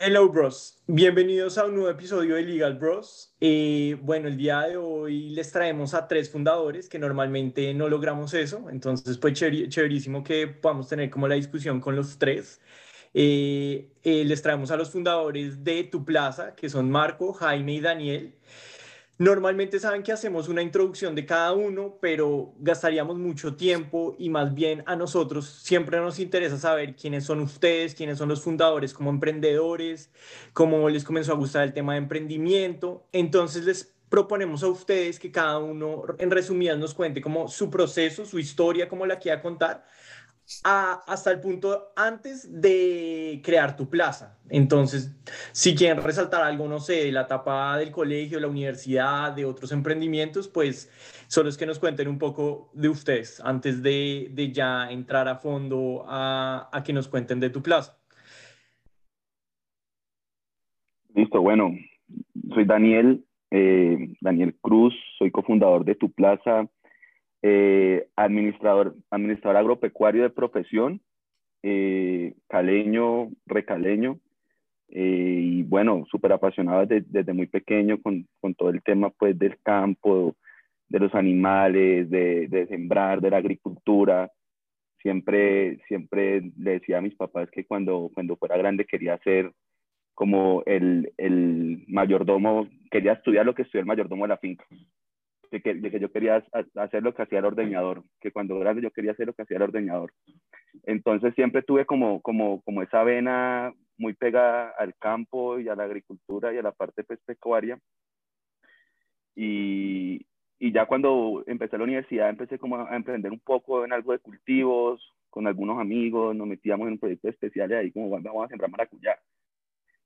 Hello Bros, bienvenidos a un nuevo episodio de Legal Bros. Eh, bueno, el día de hoy les traemos a tres fundadores que normalmente no logramos eso, entonces pues chéverísimo que podamos tener como la discusión con los tres. Eh, eh, les traemos a los fundadores de Tu Plaza, que son Marco, Jaime y Daniel. Normalmente saben que hacemos una introducción de cada uno, pero gastaríamos mucho tiempo y más bien a nosotros siempre nos interesa saber quiénes son ustedes, quiénes son los fundadores como emprendedores, cómo les comenzó a gustar el tema de emprendimiento. Entonces les proponemos a ustedes que cada uno en resumidas nos cuente como su proceso, su historia, cómo la quiera contar hasta el punto antes de crear tu plaza. Entonces, si quieren resaltar algo, no sé, de la etapa del colegio, la universidad, de otros emprendimientos, pues solo es que nos cuenten un poco de ustedes antes de, ya entrar a fondo a, a, que nos cuenten de tu plaza. Listo, bueno, soy Daniel, eh, Daniel Cruz, soy cofundador de Tu Plaza eh, administrador, administrador agropecuario de profesión, eh, caleño, recaleño, eh, y bueno, súper apasionado desde, muy pequeño con, todo el tema pues del campo, de los animales, de, de, sembrar, de la agricultura. Siempre, siempre le decía a mis papás que cuando, cuando fuera grande quería ser como el, el mayordomo, quería estudiar lo que estudió el mayordomo de la finca de que, de que, yo quería hacer lo que hacía el ordeñador, que cuando grande yo quería hacer lo que hacía el ordeñador. Entonces siempre tuve como, como, como esa vena muy pegada al campo y a la agricultura y a la parte pues, pecuaria. Y, y ya cuando empecé la universidad empecé como a emprender un poco en algo de cultivos, con algunos amigos, nos metíamos en un proyecto especial y ahí como vamos a sembrar maracuyá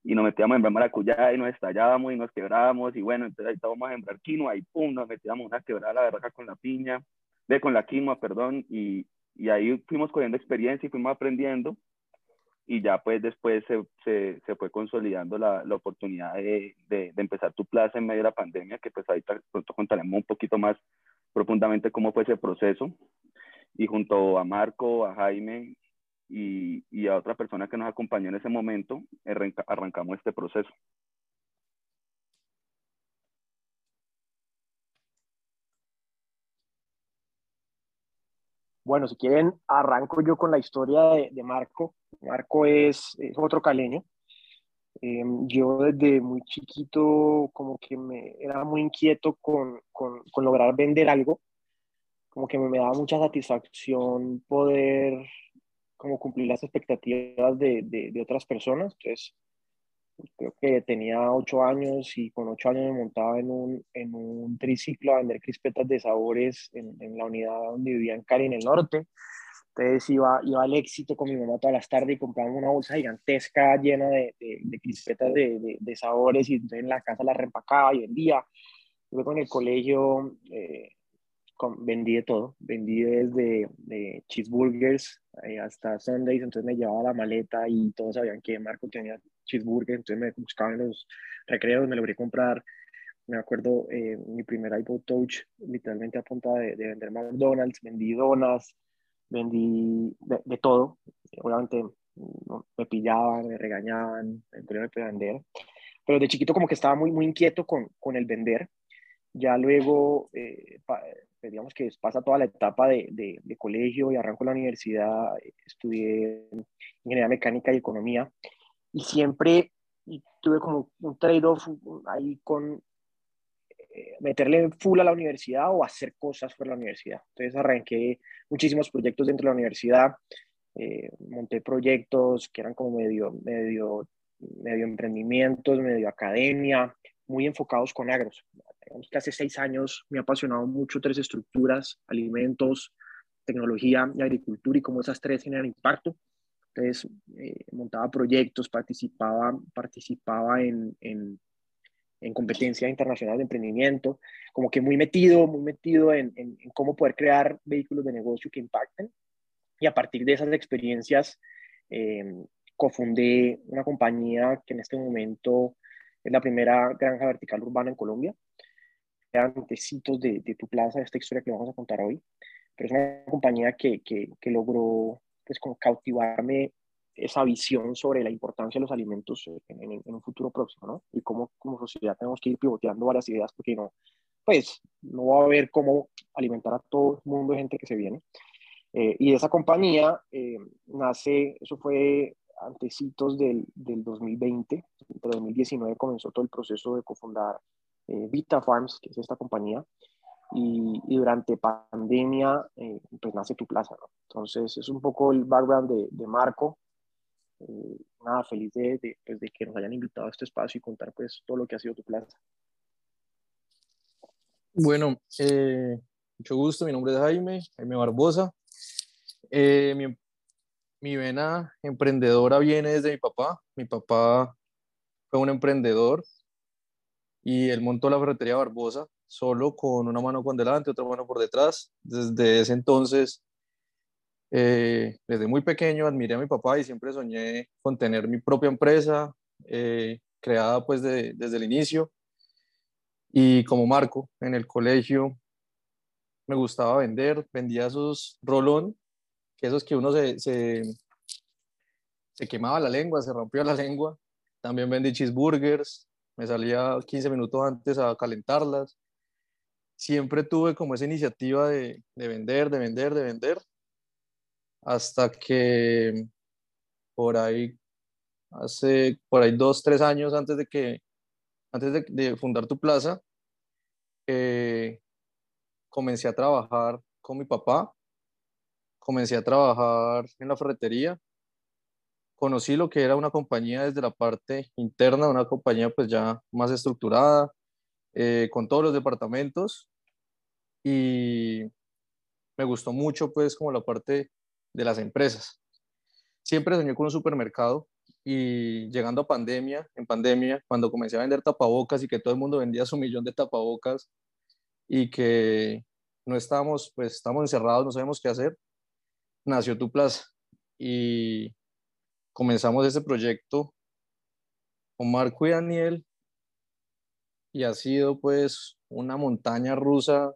y nos metíamos a sembrar maracuyá y nos estallábamos y nos quebrábamos y bueno, entonces ahí estábamos a sembrar quinoa y pum, nos metíamos una quebrada la verdad con la piña, de con la quinoa, perdón, y, y ahí fuimos cogiendo experiencia y fuimos aprendiendo y ya pues después se, se, se fue consolidando la, la oportunidad de, de, de, empezar tu plaza en medio de la pandemia, que pues ahí pronto contaremos un poquito más profundamente cómo fue ese proceso. Y junto a Marco, a Jaime y, y, a otra persona que nos acompañó en ese momento, arrancamos este proceso. Bueno, si quieren, arranco yo con la historia de, de Marco. Marco es, es otro caleño. Eh, yo desde muy chiquito como que me era muy inquieto con, con, con lograr vender algo. Como que me, me daba mucha satisfacción poder como cumplir las expectativas de, de, otras personas. Entonces, creo que tenía ocho años y con ocho años me montaba en un, en un triciclo a vender crispetas de sabores en, en, la unidad donde vivía en Cali, en el norte. Entonces iba, iba al éxito con mi mamá todas las tardes y compraba una bolsa gigantesca llena de, de, crispetas de, de, sabores y entonces en la casa la reempacaba y vendía. Luego en el colegio eh, vendí de todo, vendí desde de cheeseburgers eh, hasta Sundays, entonces me llevaba la maleta y todos sabían que Marco tenía cheeseburgers, entonces me buscaban los recreos, me logré comprar, me acuerdo, eh, mi primer iPod Touch, literalmente a punta de, vender McDonald's, vendí donas, vendí de, todo, obviamente me pillaban, me regañaban, me vender, pero de chiquito como que estaba muy, muy inquieto con, con el vender, ya luego eh, digamos que pasa toda la etapa de, de, colegio y arranco la universidad, estudié ingeniería mecánica y economía y siempre tuve como un trade-off ahí con eh, meterle full a la universidad o hacer cosas por la universidad. Entonces arranqué muchísimos proyectos dentro de la universidad, eh, monté proyectos que eran como medio, medio, medio emprendimientos, medio academia, muy enfocados con agros que hace seis años me ha apasionado mucho tres estructuras, alimentos, tecnología y agricultura y cómo esas tres generan impacto. Entonces, eh, montaba proyectos, participaba, participaba en, en, en competencias internacionales de emprendimiento, como que muy metido, muy metido en, en, cómo poder crear vehículos de negocio que impacten. Y a partir de esas experiencias, eh, cofundé una compañía que en este momento es la primera granja vertical urbana en Colombia, antecitos de, de, tu plaza, esta historia que vamos a contar hoy, pero es una compañía que, que, que logró pues como cautivarme esa visión sobre la importancia de los alimentos en, en, un futuro próximo, ¿no? Y cómo como sociedad tenemos que ir pivoteando varias ideas porque no, pues no va a haber cómo alimentar a todo el mundo de gente que se viene. Eh, y esa compañía eh, nace, eso fue antecitos del, del 2020, en 2019 comenzó todo el proceso de cofundar eh, Vita Farms, que es esta compañía, y, y durante pandemia, pues nace Tu Plaza, ¿no? Entonces, es un poco el background de, de Marco. nada, feliz de, de, pues, de, que nos hayan invitado a este espacio y contar pues todo lo que ha sido Tu Plaza. Bueno, mucho gusto, mi nombre es Jaime, Jaime Barbosa. Eh, mi, mi, vena emprendedora viene desde mi papá. Mi papá fue un emprendedor y él montó la ferretería Barbosa solo con una mano por delante, otra mano por detrás. Desde ese entonces, eh, desde muy pequeño, admiré a mi papá y siempre soñé con tener mi propia empresa, eh, creada pues desde el inicio. Y como Marco, en el colegio me gustaba vender, vendía esos rolón esos que uno se, se, quemaba la lengua, se rompía la lengua. También vendí cheeseburgers, me salía 15 minutos antes a calentarlas. Siempre tuve como esa iniciativa de, de vender, de vender, de vender, hasta que por ahí, hace por ahí dos, tres años antes de que, antes de, de fundar tu plaza, eh, comencé a trabajar con mi papá comencé a trabajar en la ferretería. Conocí lo que era una compañía desde la parte interna, una compañía pues ya más estructurada, eh, con todos los departamentos y me gustó mucho pues como la parte de las empresas. Siempre soñé con un supermercado y llegando a pandemia, en pandemia, cuando comencé a vender tapabocas y que todo el mundo vendía su millón de tapabocas y que no estábamos, pues estamos encerrados, no sabemos qué hacer, nació Tu Plaza y comenzamos ese proyecto con Marco y Daniel y ha sido pues una montaña rusa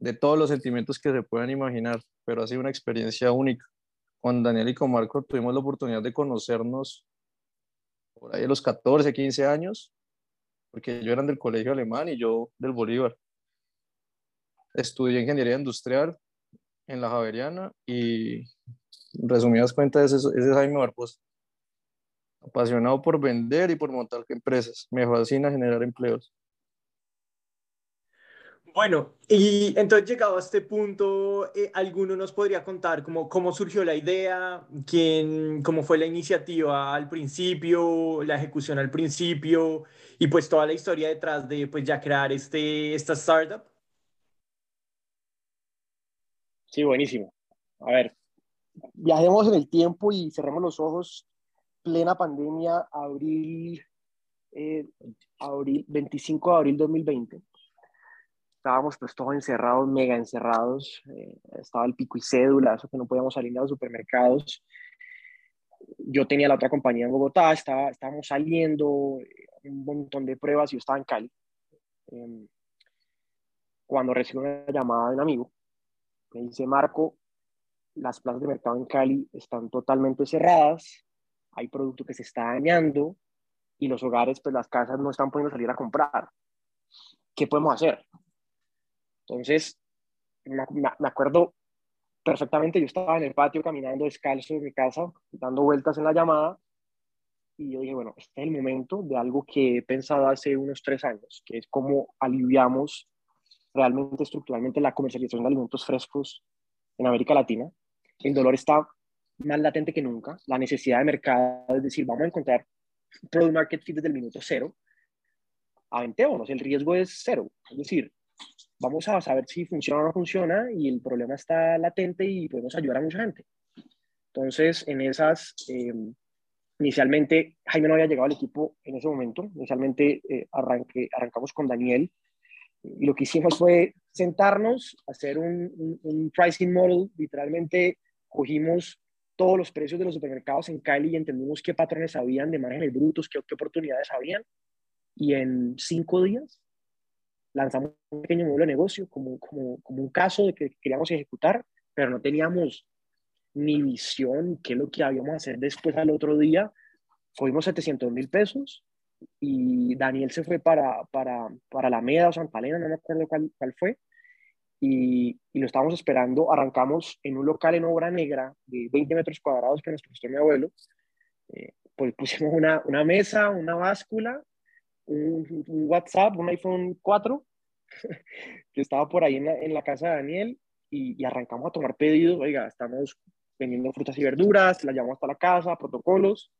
de todos los sentimientos que se puedan imaginar, pero ha sido una experiencia única. Con Daniel y con Marco tuvimos la oportunidad de conocernos por ahí a los 14, 15 años, porque ellos eran del colegio alemán y yo del Bolívar. Estudié ingeniería industrial en la Javeriana y resumidas cuentas ese, ese es Jaime Barbosa. Apasionado por vender y por montar empresas. Me fascina generar empleos. Bueno, y entonces llegado a este punto, eh, ¿alguno nos podría contar cómo, cómo surgió la idea, quién, cómo fue la iniciativa al principio, la ejecución al principio y pues toda la historia detrás de pues ya crear este, esta startup? Sí, buenísimo. A ver, viajemos en el tiempo y cerremos los ojos. Plena pandemia, abril, eh, abril 25 de abril 2020. Estábamos pues todos encerrados, mega encerrados. Eh, estaba el pico y cédula, eso que no podíamos salir a los supermercados. Yo tenía la otra compañía en Bogotá, estaba, estábamos saliendo, eh, un montón de pruebas, yo estaba en Cali. Em, cuando recibo una llamada de un amigo me dice Marco, las plazas de mercado en Cali están totalmente cerradas, hay producto que se está dañando y los hogares, pues las casas no están pudiendo salir a comprar. ¿Qué podemos hacer? Entonces, me, acuerdo perfectamente, yo estaba en el patio caminando descalzo de mi casa, dando vueltas en la llamada, y yo dije, bueno, este es el momento de algo que he pensado hace unos tres años, que es cómo aliviamos realmente estructuralmente la comercialización de alimentos frescos en América Latina. El dolor está más latente que nunca. La necesidad de mercado, es decir, vamos a encontrar product market fit desde el minuto cero. Aventémonos, el riesgo es cero. Es decir, vamos a saber si funciona o no funciona y el problema está latente y podemos ayudar a mucha gente. Entonces, en esas, eh, inicialmente Jaime no había llegado al equipo en ese momento. Inicialmente eh, arranque, arrancamos con Daniel, lo que hicimos fue sentarnos, hacer un, pricing model, literalmente cogimos todos los precios de los supermercados en Cali y entendimos qué patrones habían de márgenes brutos, qué, oportunidades habían. Y en cinco días lanzamos un pequeño modelo de negocio como, un caso de que queríamos ejecutar, pero no teníamos ni visión, qué es lo que habíamos hacer después al otro día. Fuimos 700 mil pesos y Daniel se fue para, para, para la Meda o Santa Elena, no me acuerdo cuál, cuál fue, y, y, lo estábamos esperando. Arrancamos en un local en obra negra de 20 metros cuadrados que nos prestó mi abuelo. Eh, pues pusimos una, una, mesa, una báscula, un, un, WhatsApp, un iPhone 4, que estaba por ahí en la, en la casa de Daniel, y, y, arrancamos a tomar pedidos. Oiga, estamos vendiendo frutas y verduras, la llevamos hasta la casa, protocolos,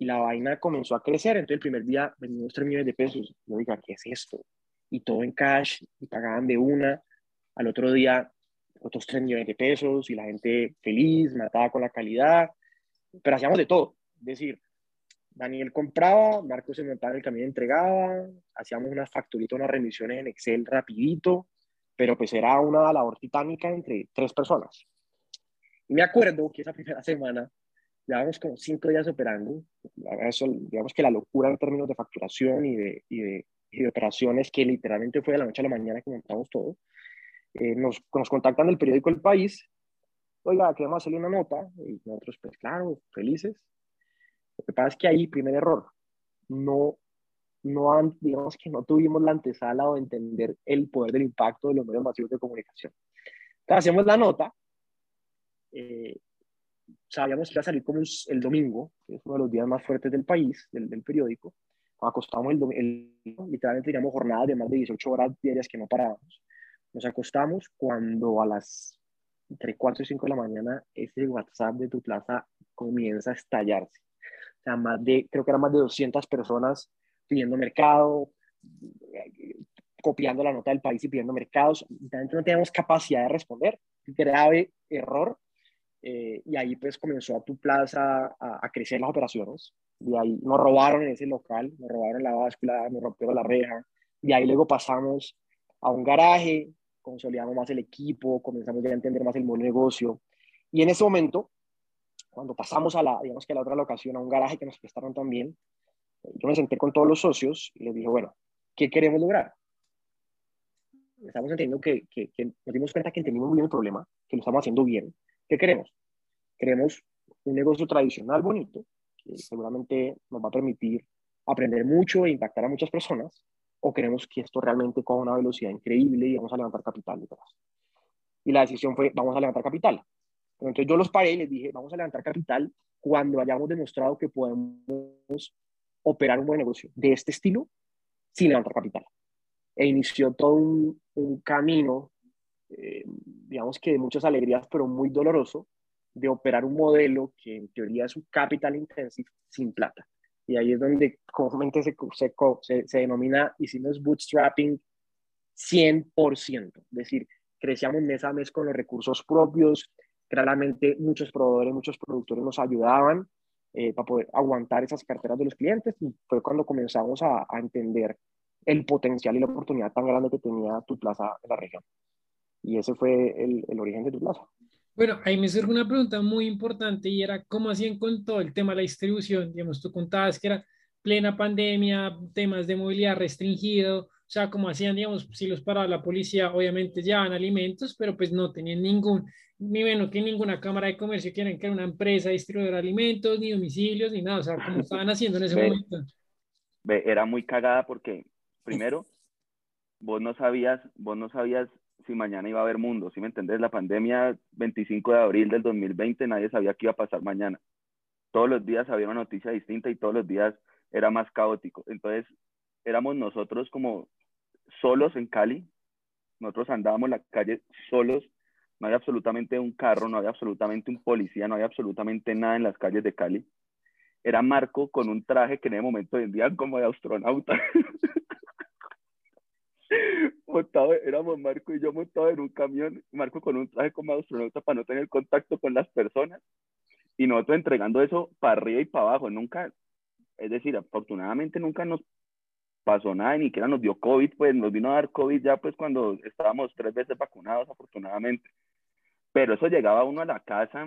y la vaina comenzó a crecer. Entonces el primer día vendimos 3 millones de pesos. Yo diga, ¿qué es esto? Y todo en cash, y pagaban de una. Al otro día, otros 3 millones de pesos, y la gente feliz, matada con la calidad. Pero hacíamos de todo. Es decir, Daniel compraba, Marco se montaba en el camión y entregaba, hacíamos unas facturitas, unas remisiones en Excel rapidito, pero pues era una labor titánica entre tres personas. Y me acuerdo que esa primera semana llevábamos como cinco días operando, eso, digamos que la locura en términos de facturación y de, y de, y de operaciones, que literalmente fue de la noche a la mañana que montamos todo, eh, nos, nos contactan del periódico El País, oiga, queremos hacerle una nota, y nosotros, pues claro, felices. Lo que pasa es que ahí, primer error, no, no digamos que no tuvimos la antesala o entender el poder del impacto de los medios masivos de comunicación. Entonces, hacemos la nota, eh, sabíamos que iba a salir como el domingo, que es uno de los días más fuertes del país, del, del periódico. Acostamos el, el, literalmente teníamos jornadas de más de 18 horas diarias que no parábamos. Nos acostamos cuando a las entre 4 y 5 de la mañana ese WhatsApp de tu plaza comienza a estallarse. O sea, más de, creo que eran más de 200 personas pidiendo mercado, copiando la nota del país y pidiendo mercados. Realmente no teníamos capacidad de responder. Grave error eh, y ahí pues comenzó a tu plaza a, a, crecer las operaciones. De ahí nos robaron ese local, nos robaron la báscula, nos rompieron la reja. De ahí luego pasamos a un garaje, consolidamos más el equipo, comenzamos ya a entender más el modelo de negocio. Y en ese momento, cuando pasamos a la, digamos que a la otra locación, a un garaje que nos prestaron también, yo me senté con todos los socios y les dije, bueno, ¿qué queremos lograr? Estamos entendiendo que, que, que nos dimos cuenta que entendimos muy bien el problema, que lo estamos haciendo bien, ¿Qué queremos? Queremos un negocio tradicional bonito, que seguramente nos va a permitir aprender mucho e impactar a muchas personas, o queremos que esto realmente coja una velocidad increíble y vamos a levantar capital detrás. Y la decisión fue, vamos a levantar capital. Entonces yo los paré y les dije, vamos a levantar capital cuando hayamos demostrado que podemos operar un buen negocio de este estilo sin levantar capital. E inició todo un, un camino eh, digamos que de muchas alegrías, pero muy doloroso, de operar un modelo que en teoría es un capital intensive sin plata. Y ahí es donde comúnmente se, se, se denomina, hicimos bootstrapping 100%, es decir, crecíamos mes a mes con los recursos propios, claramente muchos proveedores, muchos productores nos ayudaban eh, para poder aguantar esas carteras de los clientes y fue cuando comenzamos a, a entender el potencial y la oportunidad tan grande que tenía tu plaza en la región. Y ese fue el, el origen de tu plaza. Bueno, ahí me surge una pregunta muy importante y era cómo hacían con todo el tema de la distribución. Digamos, tú contabas que era plena pandemia, temas de movilidad restringido, o sea, cómo hacían, digamos, si los paraba la policía, obviamente llevaban alimentos, pero pues no tenían ningún, ni menos que ninguna cámara de comercio que era una empresa distribuidora de alimentos, ni domicilios, ni nada, o sea, ¿cómo estaban haciendo en ese Ve, momento? ve, era muy cagada porque, primero, vos no sabías, vos no sabías si mañana iba a haber mundo, ¿sí me entendés? La pandemia 25 de abril del 2020, nadie sabía qué iba a pasar mañana. Todos los días había una noticia distinta y todos los días era más caótico. Entonces, éramos nosotros como solos en Cali, nosotros andábamos la calle solos, no había absolutamente un carro, no había absolutamente un policía, no había absolutamente nada en las calles de Cali. Era Marco con un traje que en ese momento vendían como de astronauta. montado, éramos Marco y yo montado en un camión, Marco con un traje como astronauta para no tener contacto con las personas y nosotros entregando eso para arriba y para abajo, nunca, es decir, afortunadamente nunca nos pasó nada, ni siquiera nos dio COVID, pues nos vino a dar COVID ya pues cuando estábamos tres veces vacunados afortunadamente, pero eso llegaba uno a la casa,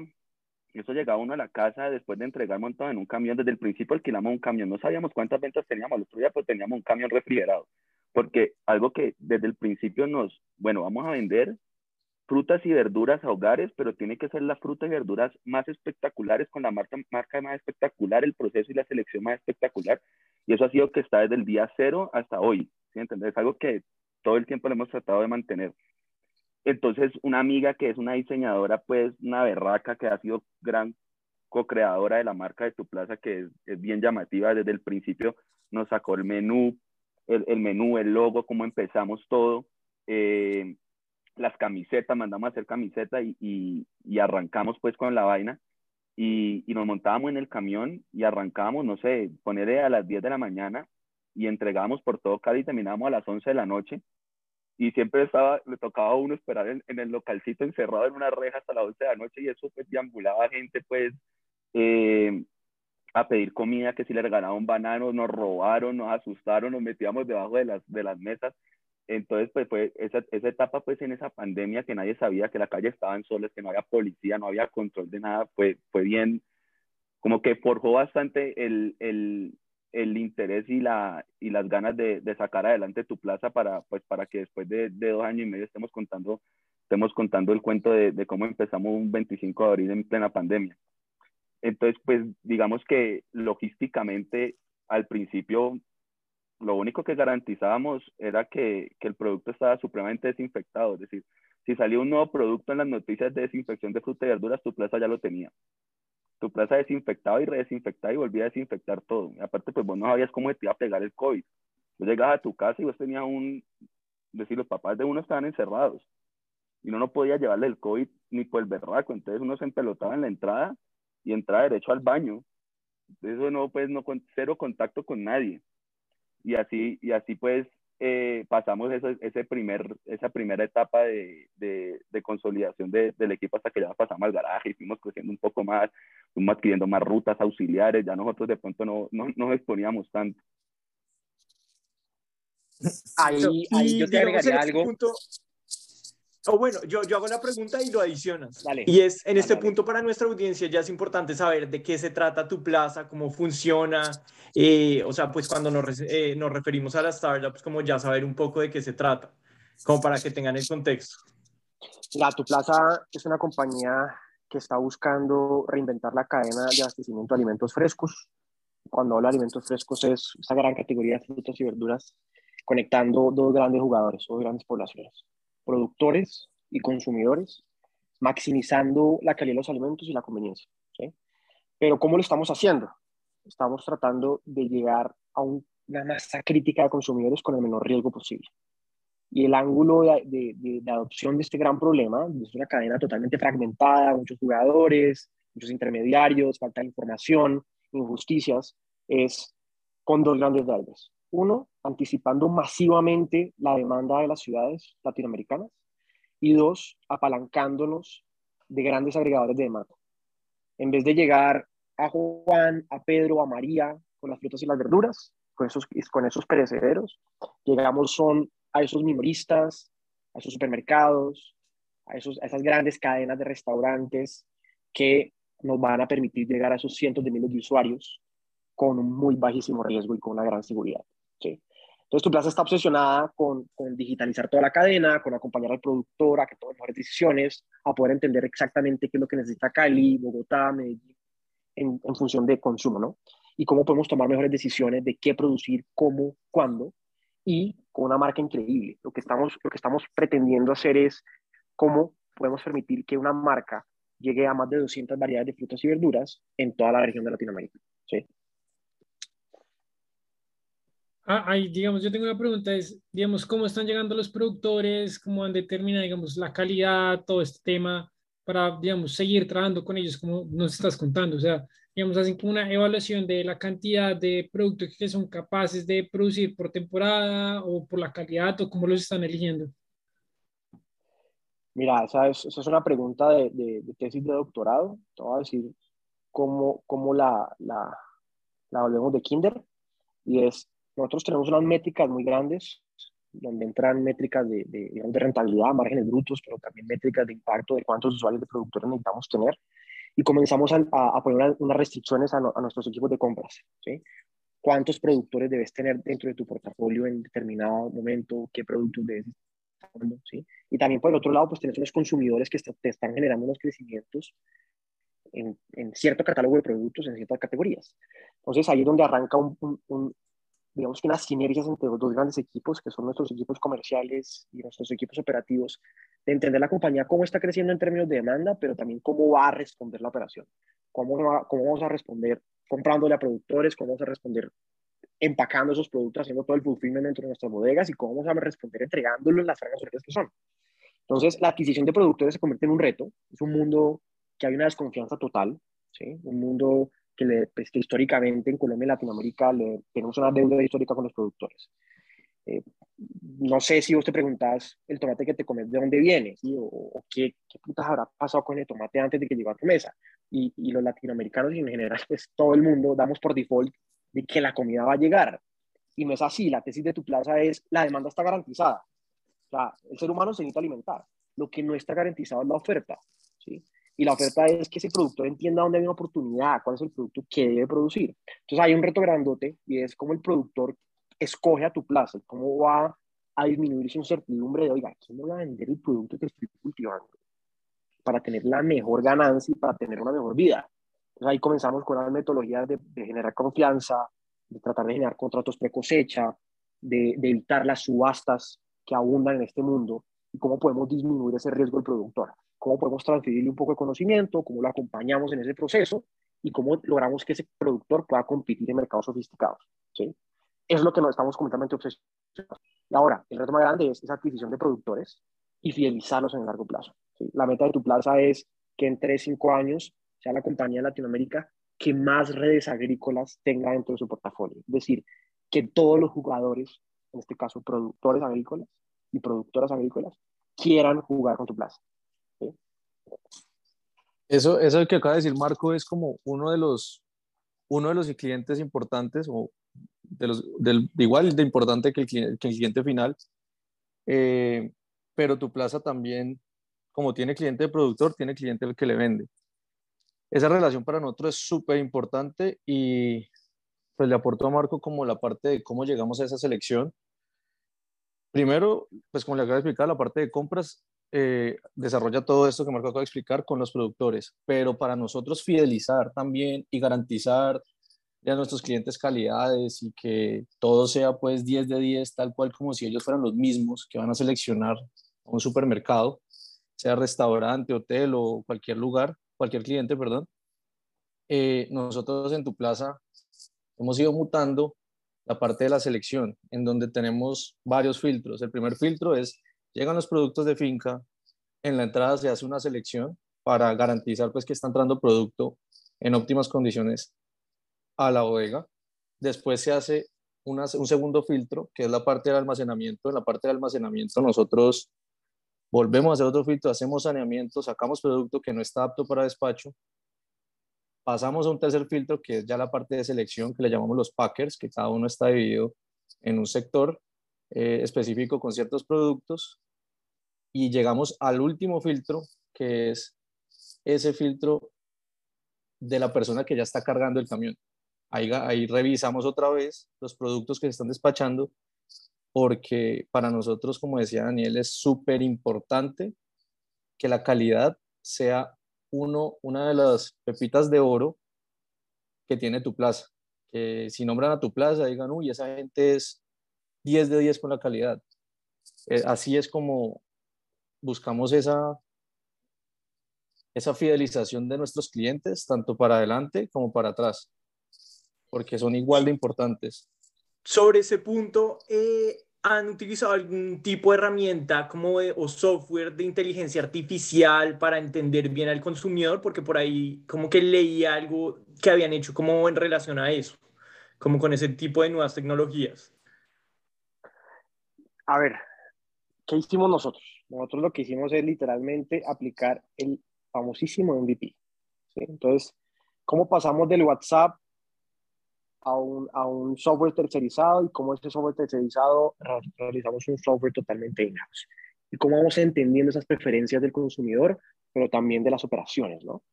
eso llegaba uno a la casa después de entregar montado en un camión, desde el principio alquilamos un camión, no sabíamos cuántas ventas teníamos, el otro día pues teníamos un camión refrigerado, porque algo que desde el principio nos, bueno, vamos a vender frutas y verduras a hogares, pero tiene que ser las frutas y verduras más espectaculares, con la marca, marca más espectacular, el proceso y la selección más espectacular. Y eso ha sido que está desde el día cero hasta hoy. ¿sí? Es algo que todo el tiempo le hemos tratado de mantener. Entonces, una amiga que es una diseñadora, pues una berraca que ha sido gran co-creadora de la marca de tu plaza, que es, bien llamativa desde el principio, nos sacó el menú, el, el menú, el logo, cómo empezamos todo. Eh, las camisetas, mandamos a hacer camisetas y, y, arrancamos pues con la vaina y, y, nos montábamos en el camión y arrancamos, no sé, ponerle a las 10 de la mañana y entregamos por todo Cali y terminamos a las 11 de la noche y siempre estaba, le tocaba a uno esperar en, en, el localcito encerrado en una reja hasta las 11 de la noche y eso pues deambulaba gente pues eh, a pedir comida, que si le regalaban bananos, nos robaron, nos asustaron, nos metíamos debajo de las, de las mesas entonces, pues fue esa, esa etapa, pues en esa pandemia que nadie sabía que la calle estaba en soles, que no había policía, no había control de nada, fue, fue bien, como que forjó bastante el, el, el interés y, la, y las ganas de, de, sacar adelante tu plaza para, pues, para que después de, de, dos años y medio estemos contando, estemos contando el cuento de, de cómo empezamos un 25 de abril en plena pandemia. Entonces, pues digamos que logísticamente al principio lo único que garantizábamos era que, que, el producto estaba supremamente desinfectado. Es decir, si salía un nuevo producto en las noticias de desinfección de fruta y verduras, tu plaza ya lo tenía. Tu plaza desinfectaba y redesinfectaba y volvía a desinfectar todo. Y aparte, pues vos no sabías cómo te iba a pegar el COVID. Vos llegabas a tu casa y vos tenías un... Es decir, los papás de uno estaban encerrados. Y uno no podía llevarle el COVID ni por el berraco. Entonces uno se empelotaba en la entrada y entraba derecho al baño. Eso no, pues, no, cero contacto con nadie y así, y así pues eh, pasamos eso, ese primer, esa primera etapa de, de, de consolidación de, del equipo hasta que ya pasamos al garaje y fuimos creciendo un poco más, fuimos adquiriendo más rutas auxiliares, ya nosotros de pronto no, no, no nos exponíamos tanto. Ahí, ahí yo te agregaría algo. Punto, o bueno, yo, yo hago la pregunta y lo adicionas. y es, en este punto para nuestra audiencia ya es importante saber de qué se trata tu plaza, cómo funciona, eh, o sea, pues cuando nos, eh, nos referimos a las startups, como ya saber un poco de qué se trata, como para que tengan el contexto. La Tu Plaza es una compañía que está buscando reinventar la cadena de abastecimiento de alimentos frescos. Cuando hablo de alimentos frescos es esa gran categoría de frutas y verduras conectando dos grandes jugadores, dos grandes poblaciones productores y consumidores, maximizando la calidad de los alimentos y la conveniencia. Pero ¿cómo lo estamos haciendo? Estamos tratando de llegar a una masa crítica de consumidores con el menor riesgo posible. Y el ángulo de, de, adopción de este gran problema, es una cadena totalmente fragmentada, muchos jugadores, muchos intermediarios, falta de información, injusticias, es con dos grandes drivers. Uno, anticipando masivamente la demanda de las ciudades latinoamericanas. Y dos, apalancándonos de grandes agregadores de demanda. En vez de llegar a Juan, a Pedro, a María con las frutas y las verduras, con esos, con esos perecederos, llegamos son a esos minoristas, a esos supermercados, a, esos, a esas grandes cadenas de restaurantes que nos van a permitir llegar a esos cientos de miles de usuarios con un muy bajísimo riesgo y con una gran seguridad. Entonces, tu plaza está obsesionada con, con, digitalizar toda la cadena, con acompañar al productor a que tome mejores decisiones, a poder entender exactamente qué es lo que necesita Cali, Bogotá, Medellín, en, en función de consumo, ¿no? Y cómo podemos tomar mejores decisiones de qué producir, cómo, cuándo, y con una marca increíble. Lo que estamos, lo que estamos pretendiendo hacer es cómo podemos permitir que una marca llegue a más de 200 variedades de frutas y verduras en toda la región de Latinoamérica. ¿sí? Ah, ahí, digamos, yo tengo una pregunta, es, digamos, ¿cómo están llegando los productores? ¿Cómo han determinado, digamos, la calidad, todo este tema, para, digamos, seguir trabajando con ellos, como nos estás contando? O sea, digamos, hacen como una evaluación de la cantidad de productos que son capaces de producir por temporada o por la calidad o cómo los están eligiendo. Mira, esa es, esa es una pregunta de, de, de, tesis de doctorado. Te voy a decir cómo, cómo la, la, la volvemos de kinder. Y es, nosotros tenemos unas métricas muy grandes, donde entran métricas de, de, de rentabilidad, márgenes brutos, pero también métricas de impacto de cuántos usuarios de productores necesitamos tener. Y comenzamos a, a poner unas restricciones a, a, nuestros equipos de compras. ¿sí? ¿Cuántos productores debes tener dentro de tu portafolio en determinado momento? ¿Qué productos debes ¿sí? Y también por el otro lado, pues tienes unos consumidores que te están generando unos crecimientos en, en, cierto catálogo de productos, en ciertas categorías. Entonces ahí es donde arranca un, un, digamos que unas sinergias entre los dos grandes equipos, que son nuestros equipos comerciales y nuestros equipos operativos, de entender la compañía cómo está creciendo en términos de demanda, pero también cómo va a responder la operación, cómo, va, cómo vamos a responder comprándole a productores, cómo vamos a responder empacando esos productos, haciendo todo el fulfillment dentro de nuestras bodegas y cómo vamos a responder entregándolo en las franjas que son. Entonces, la adquisición de productores se convierte en un reto, es un mundo que hay una desconfianza total, ¿sí? un mundo que, le, pues, que históricamente en Colombia y Latinoamérica le, tenemos una deuda histórica con los productores. Eh, no sé si vos te preguntas el tomate que te comes, de dónde viene, o, qué, qué, putas habrá pasado con el tomate antes de que llegó a tu mesa. Y, y, los latinoamericanos y en general, pues todo el mundo damos por default de que la comida va a llegar. Y no es así, la tesis de tu plaza es la demanda está garantizada. O sea, el ser humano se necesita alimentar. Lo que no está garantizado es la oferta. ¿sí? Y la oferta es que ese productor entienda dónde hay una oportunidad, cuál es el producto que debe producir. Entonces hay un reto grandote y es cómo el productor escoge a tu plaza, cómo va a disminuir su incertidumbre de, oiga, ¿quién voy a vender el producto que estoy cultivando? Para tener la mejor ganancia y para tener una mejor vida. Entonces ahí comenzamos con las metodologías de, generar confianza, de tratar de generar contratos pre cosecha, de, de evitar las subastas que abundan en este mundo y cómo podemos disminuir ese riesgo del productor cómo podemos transferirle un poco de conocimiento, cómo lo acompañamos en ese proceso y cómo logramos que ese productor pueda competir en mercados sofisticados. ¿sí? Es lo que nos estamos completamente obsesionados. Y ahora, el reto más grande es esa adquisición de productores y fidelizarlos en el largo plazo. ¿sí? La meta de tu plaza es que en 3, 5 años sea la compañía de Latinoamérica que más redes agrícolas tenga dentro de su portafolio. Es decir, que todos los jugadores, en este caso productores agrícolas y productoras agrícolas, quieran jugar con tu plaza. Eso, eso que acaba de decir Marco es como uno de los, uno de los clientes importantes, o de los, del, igual de importante que el cliente, que el cliente final, eh, pero tu plaza también, como tiene cliente de productor, tiene cliente el que le vende. Esa relación para nosotros es súper importante y pues le aportó a Marco como la parte de cómo llegamos a esa selección. Primero, pues como le acabo de explicar, la parte de compras eh, desarrolla todo esto que Marco acaba de explicar con los productores, pero para nosotros fidelizar también y garantizar a nuestros clientes calidades y que todo sea pues 10 de 10, tal cual como si ellos fueran los mismos que van a seleccionar un supermercado, sea restaurante, hotel o cualquier lugar, cualquier cliente, perdón. Eh, nosotros en tu plaza hemos ido mutando la parte de la selección, en donde tenemos varios filtros. El primer filtro es Llegan los productos de finca, en la entrada se hace una selección para garantizar pues que está entrando producto en óptimas condiciones a la bodega. Después se hace un segundo filtro, que es la parte del almacenamiento. En la parte del almacenamiento nosotros volvemos a hacer otro filtro, hacemos saneamiento, sacamos producto que no está apto para despacho. Pasamos a un tercer filtro, que es ya la parte de selección, que le llamamos los packers, que cada uno está dividido en un sector eh, específico con ciertos productos y llegamos al último filtro, que es ese filtro de la persona que ya está cargando el camión. Ahí, ahí revisamos otra vez los productos que se están despachando, porque para nosotros, como decía Daniel, es súper importante que la calidad sea uno, una de las pepitas de oro que tiene tu plaza. Que si nombran a tu plaza, digan, uy, esa gente es 10 de 10 con la calidad. Eh, así es como buscamos esa, esa fidelización de nuestros clientes, tanto para adelante como para atrás, porque son igual de importantes. Sobre ese punto, eh, ¿han utilizado algún tipo de herramienta como o software de inteligencia artificial para entender bien al consumidor? Porque por ahí como que leí algo que habían hecho como en relación a eso, como con ese tipo de nuevas tecnologías a ver, ¿qué hicimos nosotros? Nosotros lo que hicimos es literalmente aplicar el famosísimo MVP. Entonces, ¿cómo pasamos del WhatsApp a un, a un, software tercerizado y cómo ese software tercerizado realizamos un software totalmente in-house? Y cómo vamos entendiendo esas preferencias del consumidor, pero también de las operaciones, ¿no?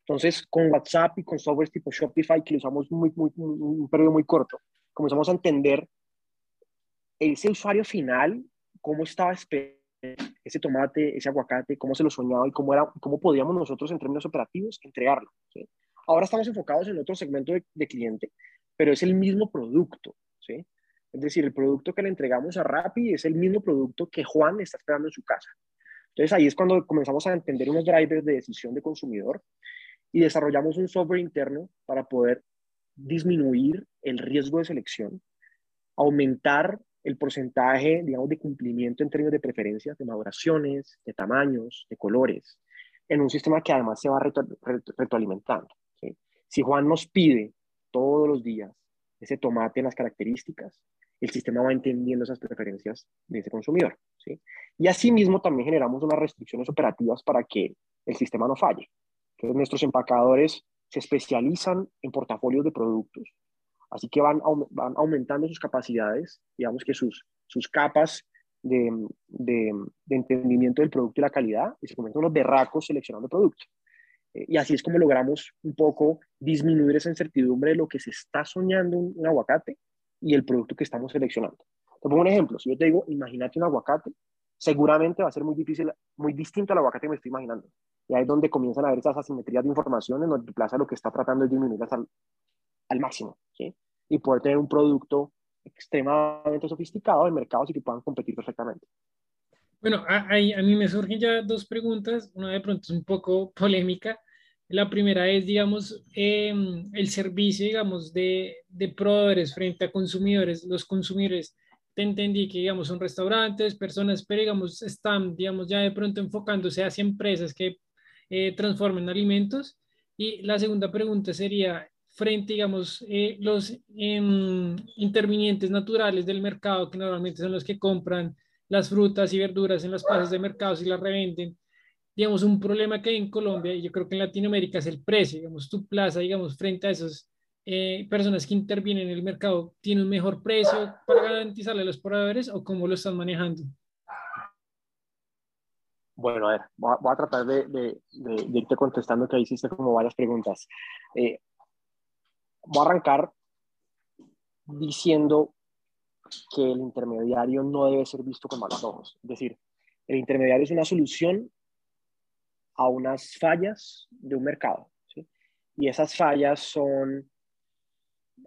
Entonces, con WhatsApp y con softwares tipo Shopify, que usamos muy, muy, un periodo muy corto, comenzamos a entender ese usuario final, cómo estaba esperando ese tomate, ese aguacate, cómo se lo soñaba y cómo, era, cómo podíamos nosotros en términos operativos entregarlo. Ahora estamos enfocados en otro segmento de, cliente, pero es el mismo producto. ¿sí? Es decir, el producto que le entregamos a Rappi es el mismo producto que Juan está esperando en su casa. Entonces ahí es cuando comenzamos a entender unos drivers de decisión de consumidor y desarrollamos un software interno para poder disminuir el riesgo de selección, aumentar el porcentaje, digamos, de cumplimiento en términos de preferencias, de maduraciones, de tamaños, de colores, en un sistema que además se va retroalimentando. Si Juan nos pide todos los días ese tomate en las características, el sistema va entendiendo esas preferencias de ese consumidor. ¿sí? Y asimismo también generamos unas restricciones operativas para que el sistema no falle. Entonces nuestros empacadores se especializan en portafolios de productos, así que van, van aumentando sus capacidades, digamos que sus, sus capas de, de, entendimiento del producto y la calidad, y se convierten unos berracos seleccionando productos. Eh, y así es como logramos un poco disminuir esa incertidumbre de lo que se está soñando un, un aguacate y el producto que estamos seleccionando. Te pongo un ejemplo. Si yo te digo, imagínate un aguacate, seguramente va a ser muy difícil, muy distinto al aguacate que me estoy imaginando. Y ahí es donde comienzan a haber esas asimetrías de información en donde Plaza lo que está tratando es disminuirlas al, al máximo, ¿sí? Y poder tener un producto extremadamente sofisticado en mercados y que puedan competir perfectamente. Bueno, a, a, a mí me surgen ya dos preguntas. Una de pronto es un poco polémica. La primera es, digamos, em, el servicio, digamos, de, de proveedores frente a consumidores. Los consumidores, te entendí que, digamos, son restaurantes, personas, pero, digamos, están, digamos, ya de pronto enfocándose hacia empresas que eh, transformen alimentos. Y la segunda pregunta sería, frente, digamos, eh, los em, intervinientes naturales del mercado, que normalmente son los que compran las frutas y verduras en las plazas de mercados y las revenden, digamos, un problema que hay en Colombia y yo creo que en Latinoamérica es el precio, digamos, tu plaza, digamos, frente a esas eh, personas que intervienen en el mercado, ¿tiene un mejor precio para garantizarle a los proveedores o cómo lo están manejando? Bueno, a ver, voy a, tratar de, de, de, irte contestando que hiciste como varias preguntas. Eh, voy a arrancar diciendo que el intermediario no debe ser visto con malos ojos. Es decir, el intermediario es una solución a unas fallas de un mercado. ¿sí? Y esas fallas son,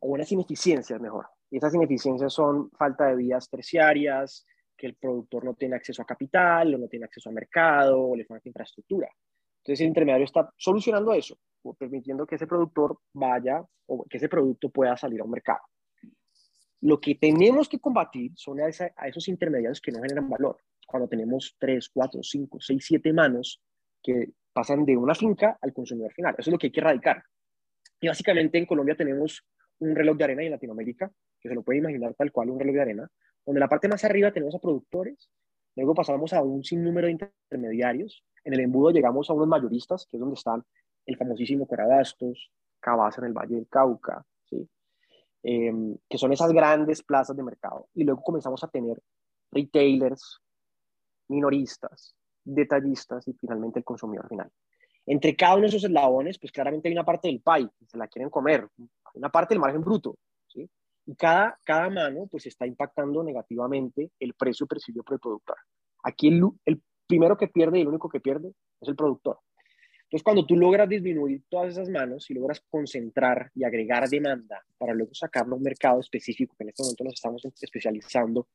o unas ineficiencias mejor. Y esas ineficiencias son falta de vías terciarias, que el productor no tiene acceso a capital, o no tiene acceso a mercado, o le falta infraestructura. Entonces el intermediario está solucionando eso, permitiendo que ese productor vaya o que ese producto pueda salir a un mercado. Lo que tenemos que combatir son a, a esos intermediarios que no generan valor. Cuando tenemos 3, 4, 5, 6, 7 manos que pasan de una finca al consumidor final. Eso es lo que hay que erradicar. Y básicamente en Colombia tenemos un reloj de arena y en Latinoamérica, que se lo puede imaginar tal cual un reloj de arena, donde la parte más arriba tenemos a productores, luego pasamos a un sinnúmero de intermediarios, en el embudo llegamos a unos mayoristas, que es donde están el famosísimo Corabastos, Cabaza en el Valle del Cauca, ¿sí? Em, que son esas grandes plazas de mercado. Y luego comenzamos a tener retailers, minoristas, detallistas y finalmente el consumidor final. Entre cada uno de esos eslabones, pues claramente hay una parte del pie, que se la quieren comer, una parte del margen bruto, ¿sí? Y cada, cada mano, pues está impactando negativamente el precio percibido por el productor. Aquí el, el primero que pierde y el único que pierde es el productor. Entonces, cuando tú logras disminuir todas esas manos y logras concentrar y agregar demanda para luego sacarlo a un mercado específico, que en este momento nos estamos especializando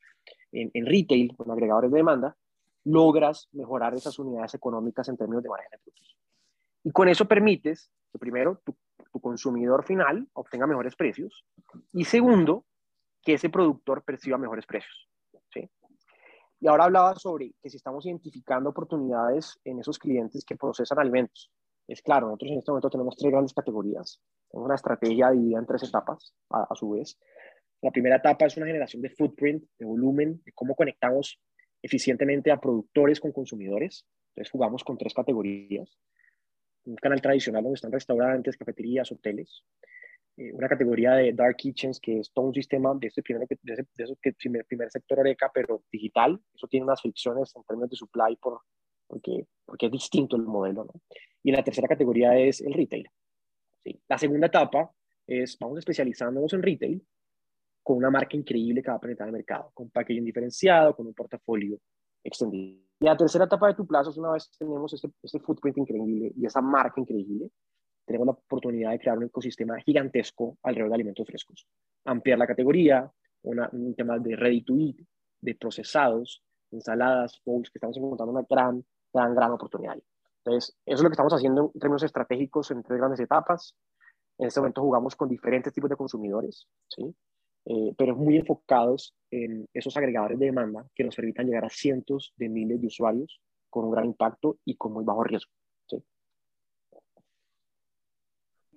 en, en retail, con agregadores de demanda, logras mejorar esas unidades económicas en términos de margen de frutos. Y con eso permites que primero tu, consumidor final obtenga mejores precios y segundo, que ese productor perciba mejores precios. Y ahora hablaba sobre que si estamos identificando oportunidades en esos clientes que procesan alimentos. Es claro, nosotros en este momento tenemos tres grandes categorías. Tenemos una estrategia dividida en tres etapas, a, a su vez. La primera etapa es una generación de footprint, de volumen, de cómo conectamos eficientemente a productores con consumidores. Entonces jugamos con tres categorías. Un canal tradicional donde están restaurantes, cafeterías, hoteles. Eh, una categoría de dark kitchens, que es todo un sistema de ese primer, de ese, de ese primer, primer, sector oreca, pero digital. Eso tiene unas fricciones en términos de supply por, porque, porque es distinto el modelo. ¿no? Y la tercera categoría es el retail. ¿sí? La segunda etapa es, vamos especializándonos en retail, con una marca increíble que va a penetrar el mercado, con packaging diferenciado, con un portafolio extendido. Y la tercera etapa de tu plazo es una vez tenemos este, este footprint increíble y esa marca increíble, tenemos la oportunidad de crear un ecosistema gigantesco alrededor de alimentos frescos. Ampliar la categoría, un tema de ready to eat, de procesados, ensaladas, bowls, que estamos encontrando una gran, gran, gran oportunidad. Entonces, eso es lo que estamos haciendo en términos estratégicos en tres grandes etapas. En este momento jugamos con diferentes tipos de consumidores, ¿sí? Eh, pero muy enfocados en esos agregadores de demanda que nos permitan llegar a cientos de miles de usuarios con un gran impacto y con muy bajo riesgo. ¿sí?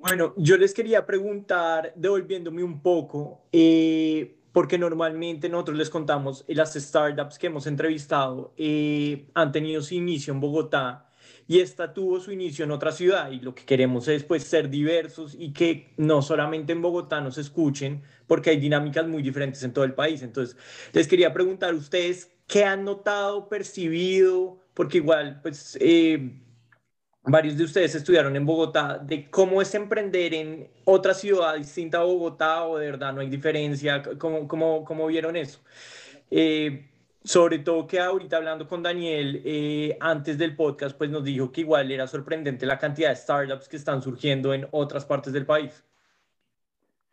Bueno, yo les quería preguntar, devolviéndome un poco, eh, porque normalmente nosotros les contamos, las startups que hemos entrevistado eh, han tenido su inicio en Bogotá y esta tuvo su inicio en otra ciudad y lo que queremos es pues ser diversos y que no solamente en Bogotá nos escuchen porque hay dinámicas muy diferentes en todo el país. Entonces, les quería preguntar a ustedes qué han notado, percibido, porque igual pues eh, varios de ustedes estudiaron en Bogotá, de cómo es emprender en otra ciudad distinta a Bogotá o de verdad no hay diferencia, ¿cómo, cómo, cómo vieron eso? Eh, sobre todo que ahorita hablando con Daniel eh, antes del podcast, pues nos dijo que igual era sorprendente la cantidad de startups que están surgiendo en otras partes del país.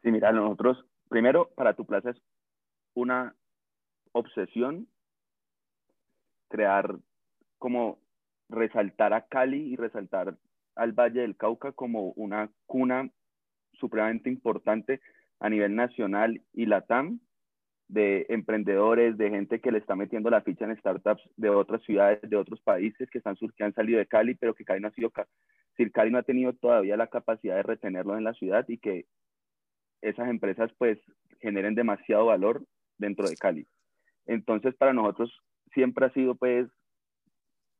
Sí, mira, nosotros, primero, para tu plaza es una obsesión crear como resaltar a Cali y resaltar al Valle del Cauca como una cuna supremamente importante a nivel nacional y latam de emprendedores, de gente que le está metiendo la ficha en startups de otras ciudades, de otros países que están que han salido de Cali, pero que Cali no ha sido, si Cali no ha tenido todavía la capacidad de retenerlos en la ciudad y que esas empresas pues generen demasiado valor dentro de Cali. Entonces para nosotros siempre ha sido pues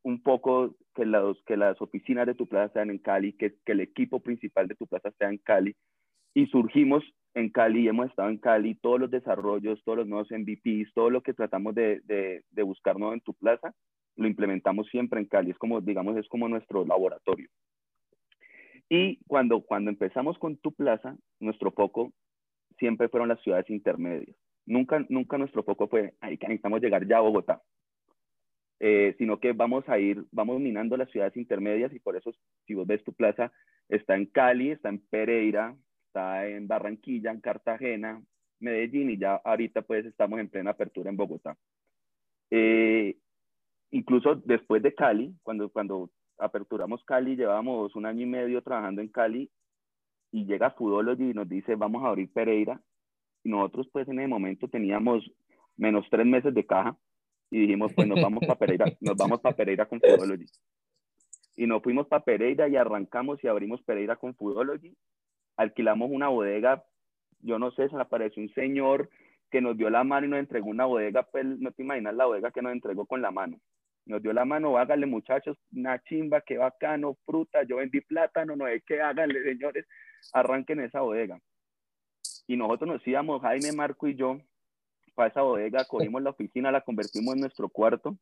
un poco que, los, que las oficinas de tu plaza sean en Cali, que, que el equipo principal de tu plaza sea en Cali y surgimos en Cali, hemos estado en Cali, todos los desarrollos, todos los nuevos MVPs, todo lo que tratamos de, de, buscar nuevo en tu plaza, lo implementamos siempre en Cali, es como, digamos, es como nuestro laboratorio. Y cuando, cuando empezamos con tu plaza, nuestro foco siempre fueron las ciudades intermedias. Nunca, nunca nuestro foco fue, ahí que necesitamos llegar ya a Bogotá. Eh, sino que vamos a ir, vamos minando las ciudades intermedias y por eso, si vos ves tu plaza, está en Cali, está en Pereira, está en Barranquilla, en Cartagena, Medellín y ya ahorita pues estamos en plena apertura en Bogotá. Eh, incluso después de Cali, cuando, cuando aperturamos Cali, llevamos un año y medio trabajando en Cali y llega Foodology y nos dice vamos a abrir Pereira y nosotros pues en ese momento teníamos menos tres meses de caja y dijimos pues nos vamos para Pereira, nos vamos para Pereira con Foodology. Y nos fuimos para Pereira y arrancamos y abrimos Pereira con Foodology alquilamos una bodega, yo no sé, se le apareció un señor que nos dio la mano y nos entregó una bodega, pues no te imaginas la bodega que nos entregó con la mano. Nos dio la mano, háganle muchachos, una chimba, qué bacano, fruta, yo vendí plátano, no hay que háganle, señores, arranquen esa bodega. Y nosotros nos íbamos, Jaime, Marco y yo, para esa bodega, cogimos la oficina, la convertimos en nuestro cuarto,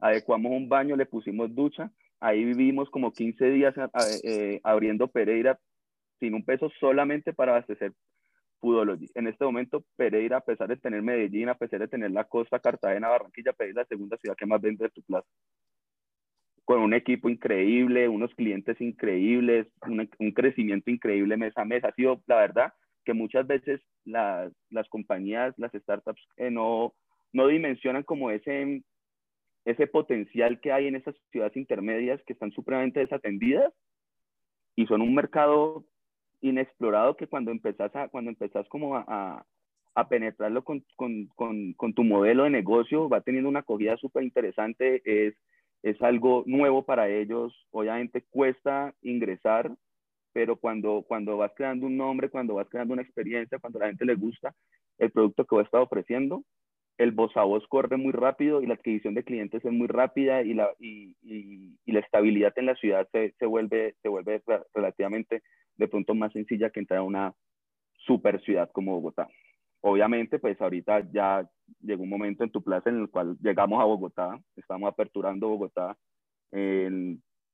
adecuamos un baño, le pusimos ducha, ahí vivimos como 15 días eh, abriendo Pereira, sin un peso solamente para abastecer Foodology. En este momento, Pereira, a pesar de tener Medellín, a pesar de tener la costa, Cartagena, Barranquilla, Pereira es la segunda ciudad que más vende de tu plaza. Con un equipo increíble, unos clientes increíbles, un, crecimiento increíble mes a mes. Ha sido, la verdad, que muchas veces las, las compañías, las startups, eh, no, no dimensionan como ese, ese potencial que hay en esas ciudades intermedias que están supremamente desatendidas y son un mercado inexplorado que cuando empezás, a, cuando empezás como a, a penetrarlo con, con, con, con, tu modelo de negocio, va teniendo una acogida súper interesante, es, es algo nuevo para ellos, obviamente cuesta ingresar, pero cuando, cuando vas creando un nombre, cuando vas creando una experiencia, cuando a la gente le gusta el producto que vos estás ofreciendo, el voz a voz corre muy rápido y la adquisición de clientes es muy rápida y la, y, y, y la estabilidad en la ciudad se, se, vuelve, se vuelve relativamente de pronto más sencilla que entrar a una super ciudad como Bogotá. Obviamente, pues ahorita ya llegó un momento en tu plaza en el cual llegamos a Bogotá, estamos aperturando Bogotá,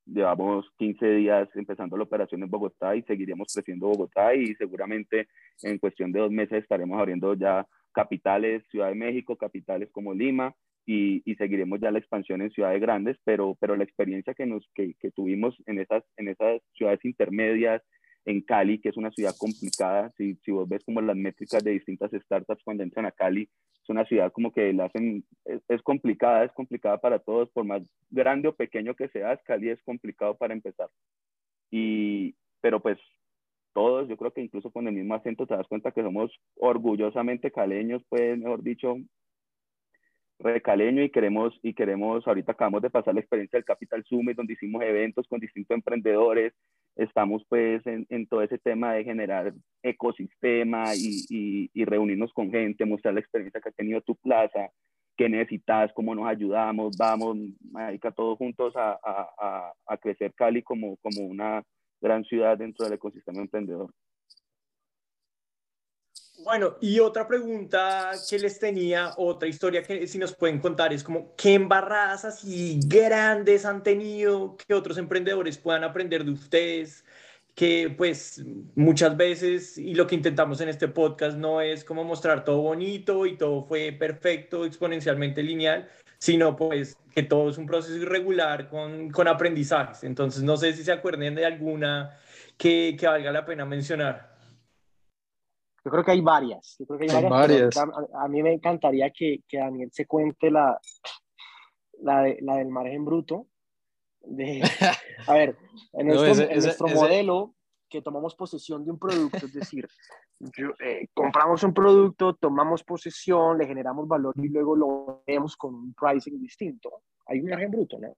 llevamos 15 días empezando la operación en Bogotá y seguiremos creciendo Bogotá y seguramente en cuestión de dos meses estaremos abriendo ya capitales, Ciudad de México, capitales como Lima y, y, seguiremos ya la expansión en ciudades grandes, pero, pero la experiencia que, nos, que, que tuvimos en esas, en esas ciudades intermedias, en Cali, que es una ciudad complicada, si, si vos ves como las métricas de distintas startups cuando entran a Cali, es una ciudad como que la hacen, es, es, complicada, es complicada para todos, por más grande o pequeño que seas, Cali es complicado para empezar. Y, pero pues todos, yo creo que incluso con el mismo acento te das cuenta que somos orgullosamente caleños, pues mejor dicho, recaleño y queremos, y queremos, ahorita acabamos de pasar la experiencia del Capital Summit, donde hicimos eventos con distintos emprendedores, estamos pues en, en todo ese tema de generar ecosistema y, y, y, reunirnos con gente, mostrar la experiencia que ha tenido tu plaza, qué necesitas, cómo nos ayudamos, vamos, marica, todos juntos a, a, a, crecer Cali como, como una gran ciudad dentro del ecosistema emprendedor. Bueno, y otra pregunta que les tenía, otra historia que si nos pueden contar es como, ¿qué embarradas así grandes han tenido que otros emprendedores puedan aprender de ustedes? Que pues muchas veces, y lo que intentamos en este podcast no es como mostrar todo bonito y todo fue perfecto, exponencialmente lineal, sino pues que todo es un proceso irregular con, con aprendizajes. Entonces, no sé si se acuerden de alguna que, que valga la pena mencionar. Yo creo que hay varias. Yo creo que hay, Hay varias. varias. A, a mí me encantaría que, que Daniel se cuente la, la, de- la del margen bruto. De, a ver, en No, nuestro, ese- en ese- nuestro ese- modelo que tomamos posesión de un producto, es decir, yo- eh, compramos un producto, tomamos posesión, le generamos valor y luego lo vemos con un pricing distinto. Hay un margen bruto, ¿no?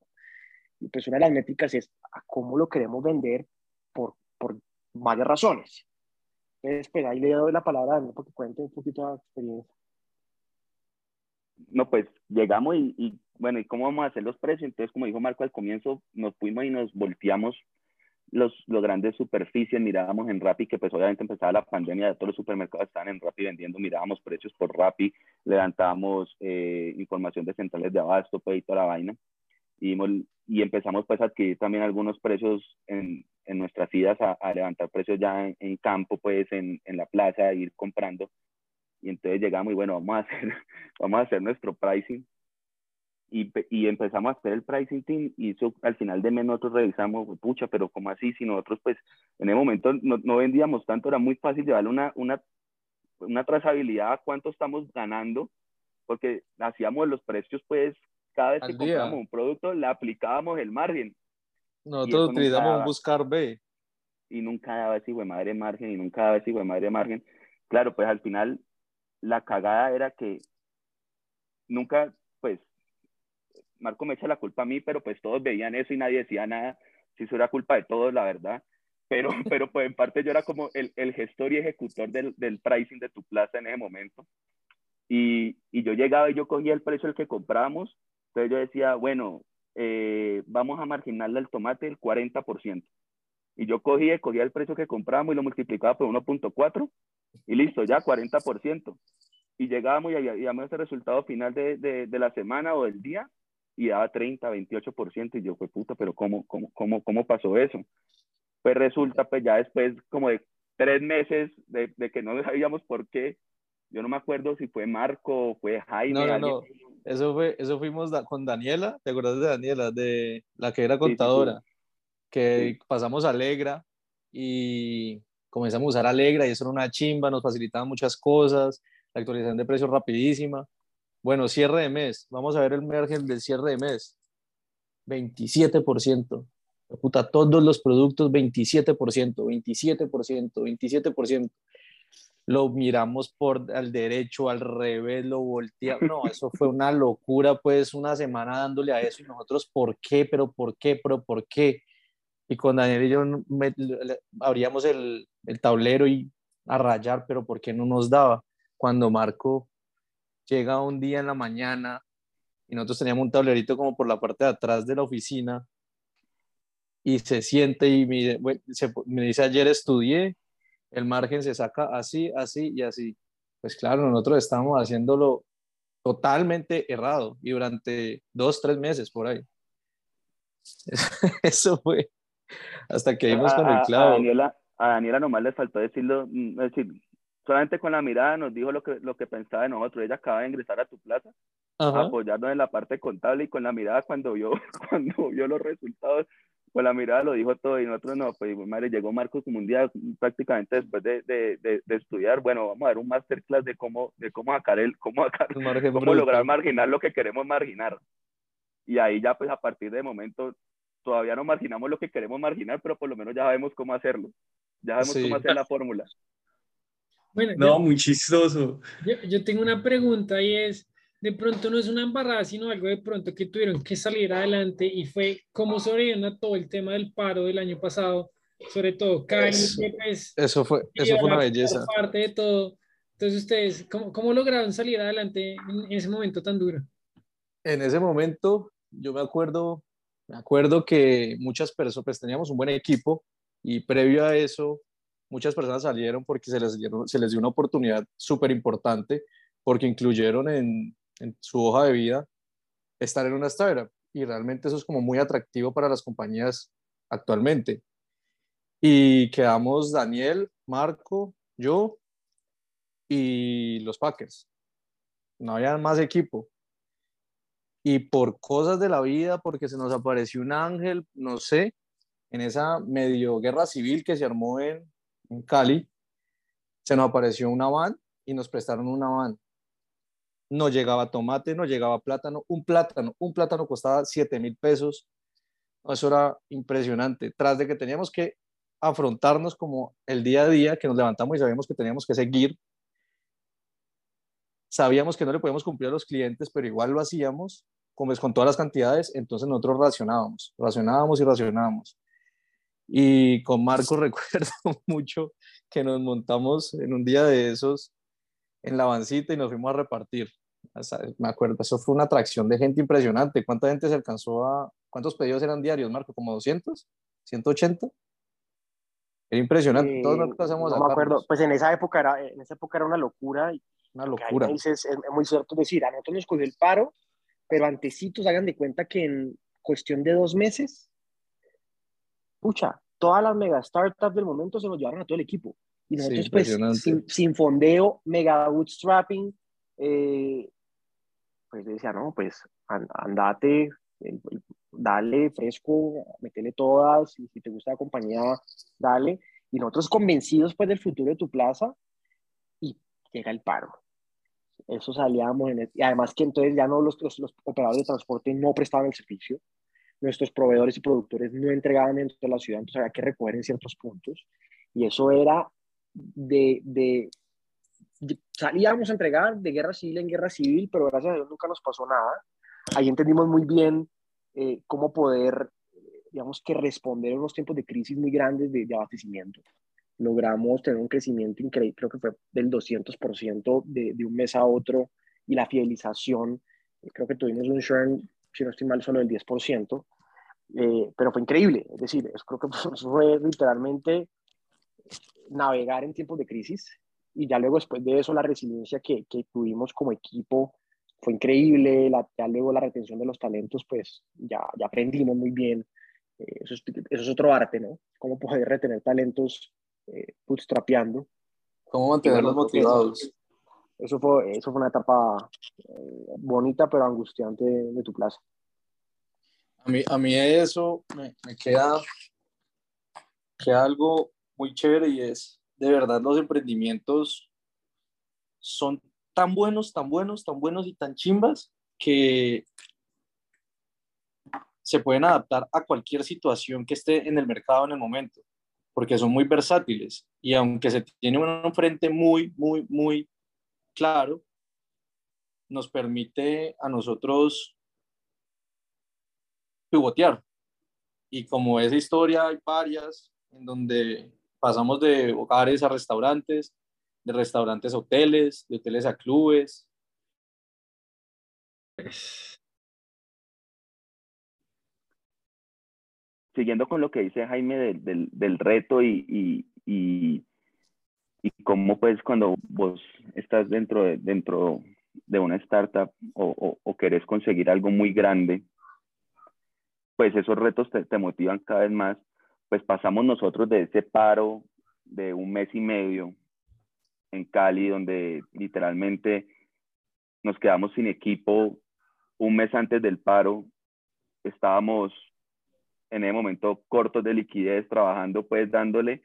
Y pues una de las métricas es a cómo lo queremos vender por, por varias razones. Entonces, pues ahí le doy la palabra a Daniel porque cuente un poquito de experiencia. No, pues llegamos y, y, bueno, ¿y cómo vamos a hacer los precios? Entonces, como dijo Marco al comienzo, nos fuimos y nos volteamos los, los grandes superficies, mirábamos en Rappi, que pues obviamente empezaba la pandemia, todos los supermercados estaban en Rappi vendiendo, mirábamos precios por Rappi, levantábamos eh, información de centrales de abasto, pues y toda la vaina, y, y empezamos pues a adquirir también algunos precios en, en nuestras idas a, a, levantar precios ya en, en campo, pues en, en, la plaza, ir comprando. Y entonces llegamos y bueno, vamos a hacer, vamos a hacer nuestro pricing. Y, y empezamos a hacer el pricing team y eso al final de mes nosotros revisamos, pucha, pero ¿cómo así? Si nosotros pues en ese momento no, no vendíamos tanto, era muy fácil llevarle una, una, una trazabilidad a cuánto estamos ganando, porque hacíamos los precios pues cada vez Al que día. comprábamos un producto le aplicábamos el margen. Nosotros utilizamos un buscar B. Y nunca daba ese hijo de madre margen, y nunca daba ese hijo de madre margen. Claro, pues al final la cagada era que nunca, pues, Marco me echa la culpa a mí, pero pues todos veían eso y nadie decía nada. Si eso era culpa de todos, la verdad. Pero, pero pues en parte yo era como el, el gestor y ejecutor del, del pricing de tu plaza en ese momento. Y, y yo llegaba y yo cogía el precio al que compramos. Entonces yo decía, bueno, eh, vamos a marginarle al tomate el 40%. Y yo cogía, cogía el precio que compramos y lo multiplicaba por 1.4 y listo, ya 40%. Y llegábamos y habíamos ese resultado final de, de, de, la semana o del día y daba 30, 28%. Y yo, fue puta, pero ¿cómo, cómo, cómo, cómo pasó eso? Pues resulta, pues ya después como de tres meses de, de que no sabíamos por qué, yo no me acuerdo si fue Marco o fue Jaime. No, no, no. Eso, fue, eso fuimos da, con Daniela, ¿te acuerdas de Daniela? De la que era contadora, sí, sí, sí. que pasamos a Alegra y comenzamos a usar Alegra y eso era una chimba, nos facilitaba muchas cosas, la actualización de precios rapidísima. Bueno, cierre de mes, vamos a ver el margen del cierre de mes. 27%. Puta, todos los productos 27%, 27%, 27% lo miramos por al derecho, al revés, lo volteamos. No, eso fue una locura, pues una semana dándole a eso y nosotros, ¿por qué? Pero ¿por qué? Pero ¿por qué? Y con Daniel y yo me, le, abríamos el, el, tablero y a rayar, pero ¿por qué no nos daba? Cuando Marco llega un día en la mañana y nosotros teníamos un tablerito como por la parte de atrás de la oficina y se siente y me, me dice, ayer estudié, el margen se saca así, así y así. Pues claro, nosotros estábamos haciéndolo totalmente errado y durante dos, tres meses por ahí. Eso fue hasta que dimos con el clavo. A Daniela, a Daniela nomás le faltó decirlo, es decir, solamente con la mirada nos dijo lo que, lo que pensaba de nosotros. Ella acaba de ingresar a tu plaza apoyarnos en la parte contable y con la mirada cuando vio, cuando vio los resultados, con la mirada lo dijo todo y nosotros no, pues madre, llegó Marcos como un día prácticamente después de, de, de, estudiar, bueno, vamos a dar un masterclass de cómo, de cómo sacar el, cómo, sacar, cómo lograr marginar lo que queremos marginar. Y ahí ya pues a partir de momento todavía no marginamos lo que queremos marginar, pero por lo menos ya sabemos cómo hacerlo, ya sabemos cómo hacer la fórmula. Bueno, no, muy chistoso. Yo, yo tengo una pregunta y es, de pronto no es una embarrada, sino algo de pronto que tuvieron que salir adelante y fue cómo sobrevivieron a todo el tema del paro del año pasado, sobre todo Cali, eso, pues, eso fue, eso fue una belleza. Parte de todo. Entonces, ustedes, ¿cómo, cómo lograron salir adelante en, ese momento tan duro? En ese momento, yo me acuerdo, me acuerdo que muchas personas, pues teníamos un buen equipo y previo a eso, muchas personas salieron porque se les, dieron, se les dio una oportunidad súper importante porque incluyeron en, en su hoja de vida estar en una startup. Y realmente eso es como muy atractivo para las compañías actualmente. Y quedamos Daniel, Marco, yo y los Packers. No había más equipo. Y por cosas de la vida, porque se nos apareció un ángel, no sé, en esa medio guerra civil que se armó en, en Cali, se nos apareció una van y nos prestaron una van no llegaba tomate, no llegaba plátano, un plátano, un plátano costaba 7 mil pesos, eso era impresionante, tras de que teníamos que afrontarnos como el día a día, que nos levantamos y sabíamos que teníamos que seguir, sabíamos que no le podíamos cumplir a los clientes, pero igual lo hacíamos, como es con todas las cantidades, entonces nosotros racionábamos, racionábamos y racionábamos. Y con Marco recuerdo mucho que nos montamos en un día de esos en la bancita y nos fuimos a repartir. me acuerdo, eso fue una atracción de gente impresionante. ¿Cuánta gente se alcanzó a... ¿Cuántos pedidos eran diarios, Marco? ¿Como 200? ¿180? Era impresionante. Todos no me acuerdo. Pues en esa época era, en esa época era una locura. Una locura. Es, es, muy cierto decir, a nosotros nos cogió el paro, pero antecitos hagan de cuenta que en cuestión de dos meses, pucha, todas las mega startups del momento se nos llevaron a todo el equipo. Y nosotros, pues, sin, fondeo, mega bootstrapping, eh, pues decía, no, pues andate, dale fresco, metele todas, y si te gusta la compañía, dale. Y nosotros convencidos pues del futuro de tu plaza, y llega el paro. Eso salíamos, en y además que entonces ya no los, los, los, operadores de transporte no prestaban el servicio, nuestros proveedores y productores no entregaban dentro de la ciudad, entonces había que recoger en ciertos puntos, y eso era de, de, salíamos a entregar de guerra civil en guerra civil, pero gracias a Dios nunca nos pasó nada. Ahí entendimos muy bien eh, cómo poder, digamos que responder en unos tiempos de crisis muy grandes de, abastecimiento. Logramos tener un crecimiento increíble, creo que fue del 200% de, de un mes a otro, y la fidelización, eh, creo que tuvimos un churn, si no estoy mal, solo del 10%, eh, pero fue increíble, es decir, creo que fue literalmente navegar en tiempos de crisis y ya luego después de eso la resiliencia que, que tuvimos como equipo fue increíble, la, ya luego la retención de los talentos pues ya, ya aprendimos muy bien, eh, eso, es, eso, es, otro arte, ¿no? Cómo poder retener talentos eh, bootstrapeando. Cómo mantenerlos motivados. Eso fue, eso fue una etapa eh, bonita pero angustiante de, tu plaza. A mí, a mí eso me, me queda, queda algo muy chévere y es, de verdad, los emprendimientos son tan buenos, tan buenos, tan buenos y tan chimbas que se pueden adaptar a cualquier situación que esté en el mercado en el momento, porque son muy versátiles y aunque se tiene un frente muy, muy, muy claro, nos permite a nosotros pivotear. Y como esa historia hay varias en donde pasamos de hogares a restaurantes, de restaurantes a hoteles, de hoteles a clubes. Siguiendo con lo que dice Jaime del, del, reto y, y, y, y, cómo pues cuando vos estás dentro de, dentro de una startup o, o, o querés conseguir algo muy grande, pues esos retos te, te motivan cada vez más pues pasamos nosotros de ese paro de un mes y medio en Cali, donde literalmente nos quedamos sin equipo un mes antes del paro estábamos en ese momento cortos de liquidez, trabajando pues dándole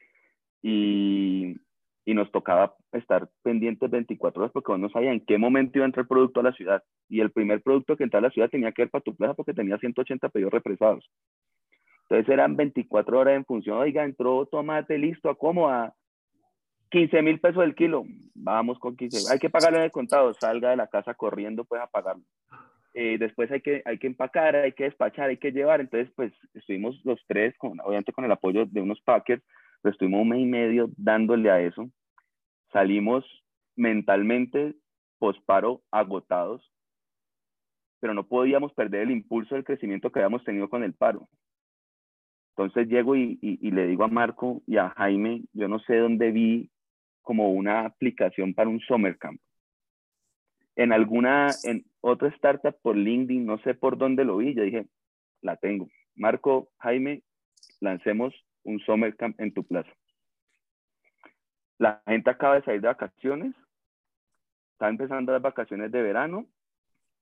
y, y nos tocaba estar pendientes 24 horas porque no sabía en qué momento iba a entrar el producto a la ciudad. Y el primer producto que entraba a la ciudad tenía que ver para tu plaza porque tenía 180 pedidos represados. Entonces eran 24 horas en función, oiga, entró tomate, listo, ¿a cómo? A 15 mil pesos el kilo. Vamos con 15. Hay que pagarlo en el contado, salga de la casa corriendo pues a pagarlo. Eh, después hay que, hay que empacar, hay que despachar, hay que llevar. Entonces, pues estuvimos los tres, con, obviamente con el apoyo de unos packers, pero estuvimos un mes y medio dándole a eso. Salimos mentalmente posparo agotados, pero no podíamos perder el impulso del crecimiento que habíamos tenido con el paro. Entonces llego y, le digo a Marco y a Jaime, yo no sé dónde vi como una aplicación para un summer camp. En alguna, en otra startup por LinkedIn, no sé por dónde lo vi, yo dije, la tengo. Marco, Jaime, lancemos un summer camp en tu plaza. La gente acaba de salir de vacaciones, está empezando las vacaciones de verano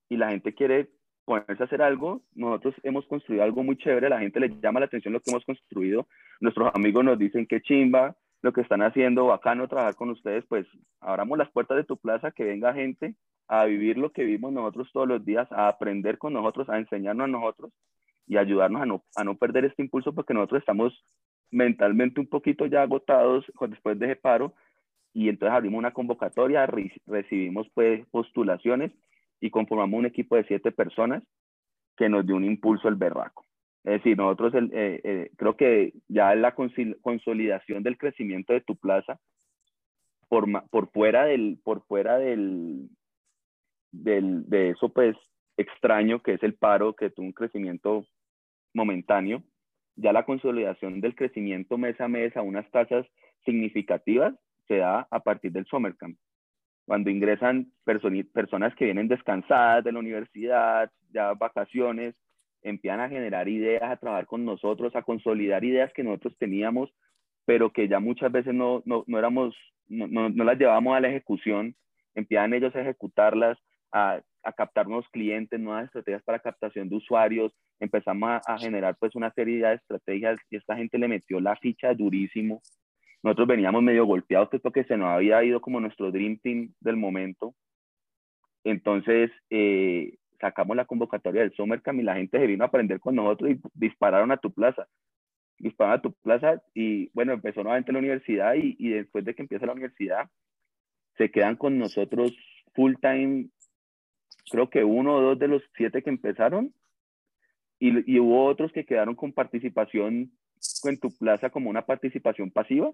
y la gente quiere ponerse a hacer algo, nosotros hemos construido algo muy chévere, la gente le llama la atención lo que hemos construido, nuestros amigos nos dicen que chimba, lo que están haciendo, bacano trabajar con ustedes, pues abramos las puertas de tu plaza, que venga gente a vivir lo que vivimos nosotros todos los días, a aprender con nosotros, a enseñarnos a nosotros y ayudarnos a no, a no perder este impulso porque nosotros estamos mentalmente un poquito ya agotados después de ese paro y entonces abrimos una convocatoria, recibimos pues postulaciones y conformamos un equipo de siete personas que nos dio un impulso el berraco. Es decir, nosotros eh, eh, creo que ya la consolidación del crecimiento de tu plaza por, por fuera del, por fuera del, de eso pues extraño que es el paro, que tuvo un crecimiento momentáneo, ya la consolidación del crecimiento mes a mes a unas tasas significativas se da a partir del summer camp cuando ingresan personas que vienen descansadas de la universidad, ya vacaciones, empiezan a generar ideas, a trabajar con nosotros, a consolidar ideas que nosotros teníamos, pero que ya muchas veces no, no, no éramos, no, no, las llevábamos a la ejecución, empiezan ellos a ejecutarlas, a, a, captar nuevos clientes, nuevas estrategias para captación de usuarios, empezamos a, a generar pues una serie de estrategias y esta gente le metió la ficha durísimo nosotros veníamos medio golpeados pues, porque se nos había ido como nuestro Dream Team del momento. Entonces, eh, sacamos la convocatoria del Summer Camp y la gente se vino a aprender con nosotros y dispararon a tu plaza. Dispararon a tu plaza y bueno, empezó nuevamente la universidad y, y después de que empieza la universidad, se quedan con nosotros full time, creo que uno o dos de los siete que empezaron y, y hubo otros que quedaron con participación en tu plaza como una participación pasiva,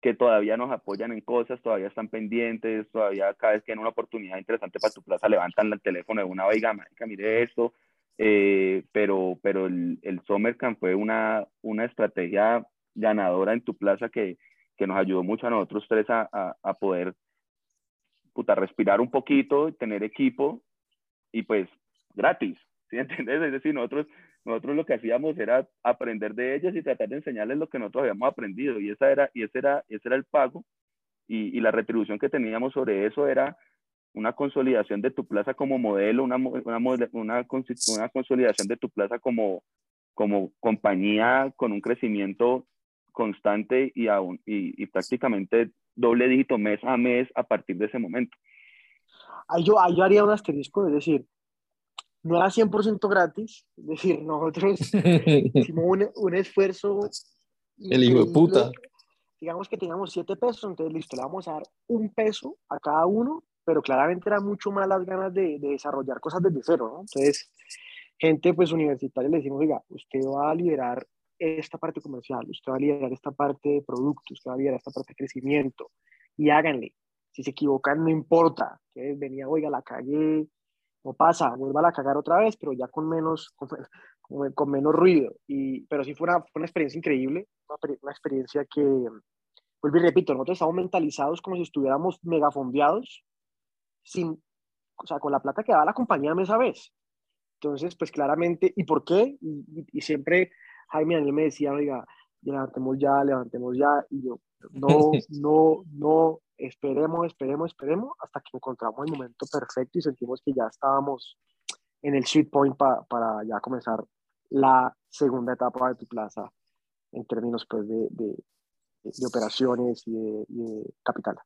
que todavía nos apoyan en cosas, todavía están pendientes, todavía cada vez que tienen una oportunidad interesante para tu plaza levantan el teléfono de una mágica, mire esto, eh, pero, pero el, el Summer Camp fue una, una estrategia ganadora en tu plaza que, que nos ayudó mucho a nosotros tres a, a, a poder puta, respirar un poquito, tener equipo y pues gratis, ¿sí entiendes? Es decir, nosotros nosotros lo que hacíamos era aprender de ellos y tratar de enseñarles lo que nosotros habíamos aprendido y, esa era, y ese, era, ese era el pago y, y la retribución que teníamos sobre eso era una consolidación de tu plaza como modelo, una, una, una, una consolidación de tu plaza como, como compañía con un crecimiento constante y, aún, y, y, prácticamente doble dígito mes a mes a partir de ese momento. Yo, ahí yo haría un asterisco, es decir, no era 100% gratis, es decir, nosotros hicimos un, un, esfuerzo. El hijo de puta. Digamos que teníamos 7 pesos, entonces listo, le vamos a dar un peso a cada uno, pero claramente era mucho más las ganas de, de desarrollar cosas desde cero, ¿no? Entonces, gente pues universitaria le decimos, oiga, usted va a liderar esta parte comercial, usted va a liderar esta parte de productos, usted va a liderar esta parte de crecimiento, y háganle. Si se equivocan, no importa. Venía, oiga, la calle no pasa, vuelva a cagar otra vez, pero ya con menos, con, con menos ruido. Y, pero sí fue una, fue una experiencia increíble, una, una, experiencia que, vuelvo y repito, nosotros estamos mentalizados como si estuviéramos megafondeados, sin, o sea, con la plata que daba la compañía mes a vez. Entonces, pues claramente, ¿y por qué? Y, y, siempre Jaime Daniel me decía, oiga, levantemos ya, levantemos ya, y yo, no, no, no, esperemos, esperemos, esperemos, hasta que encontramos el momento perfecto y sentimos que ya estábamos en el sweet point para ya comenzar la segunda etapa de tu plaza en términos pues, de, de, de operaciones y de, de, capital.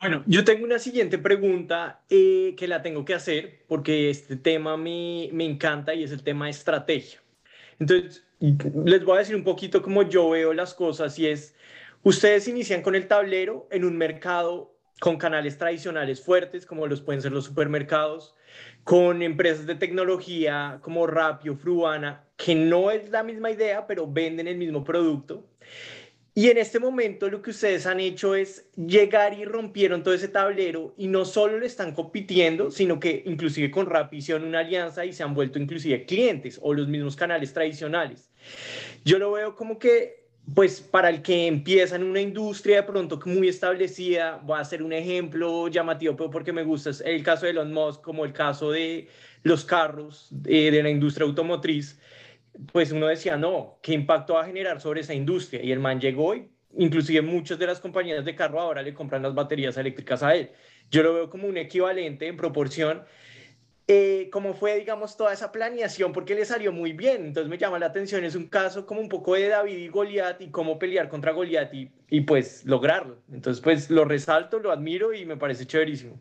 Bueno, yo tengo una siguiente pregunta eh, que la tengo que hacer porque este tema me, me encanta y es el tema de estrategia. Entonces, les voy a decir un poquito cómo yo veo las cosas y es, ustedes inician con el tablero en un mercado con canales tradicionales fuertes, como los pueden ser los supermercados, con empresas de tecnología como Rapio, Fruana, que no es la misma idea, pero venden el mismo producto. Y en este momento lo que ustedes han hecho es llegar y rompieron todo ese tablero y no solo le están compitiendo, sino que inclusive con Rappi hicieron una alianza y se han vuelto inclusive clientes o los mismos canales tradicionales. Yo lo veo como que pues para el que empieza en una industria de pronto muy establecida, voy a hacer un ejemplo llamativo, pero porque me gusta, es el caso de Elon Musk, como el caso de los carros eh, de la industria automotriz, pues uno decía, no, ¿qué impacto va a generar sobre esa industria? Y el man llegó y inclusive muchas de las compañías de carro ahora le compran las baterías eléctricas a él. Yo lo veo como un equivalente en proporción eh, cómo fue, digamos, toda esa planeación, porque le salió muy bien. Entonces me llama la atención, es un caso como un poco de David y Goliat y cómo pelear contra Goliat y, y pues lograrlo. Entonces, pues lo resalto, lo admiro y me parece chéverísimo.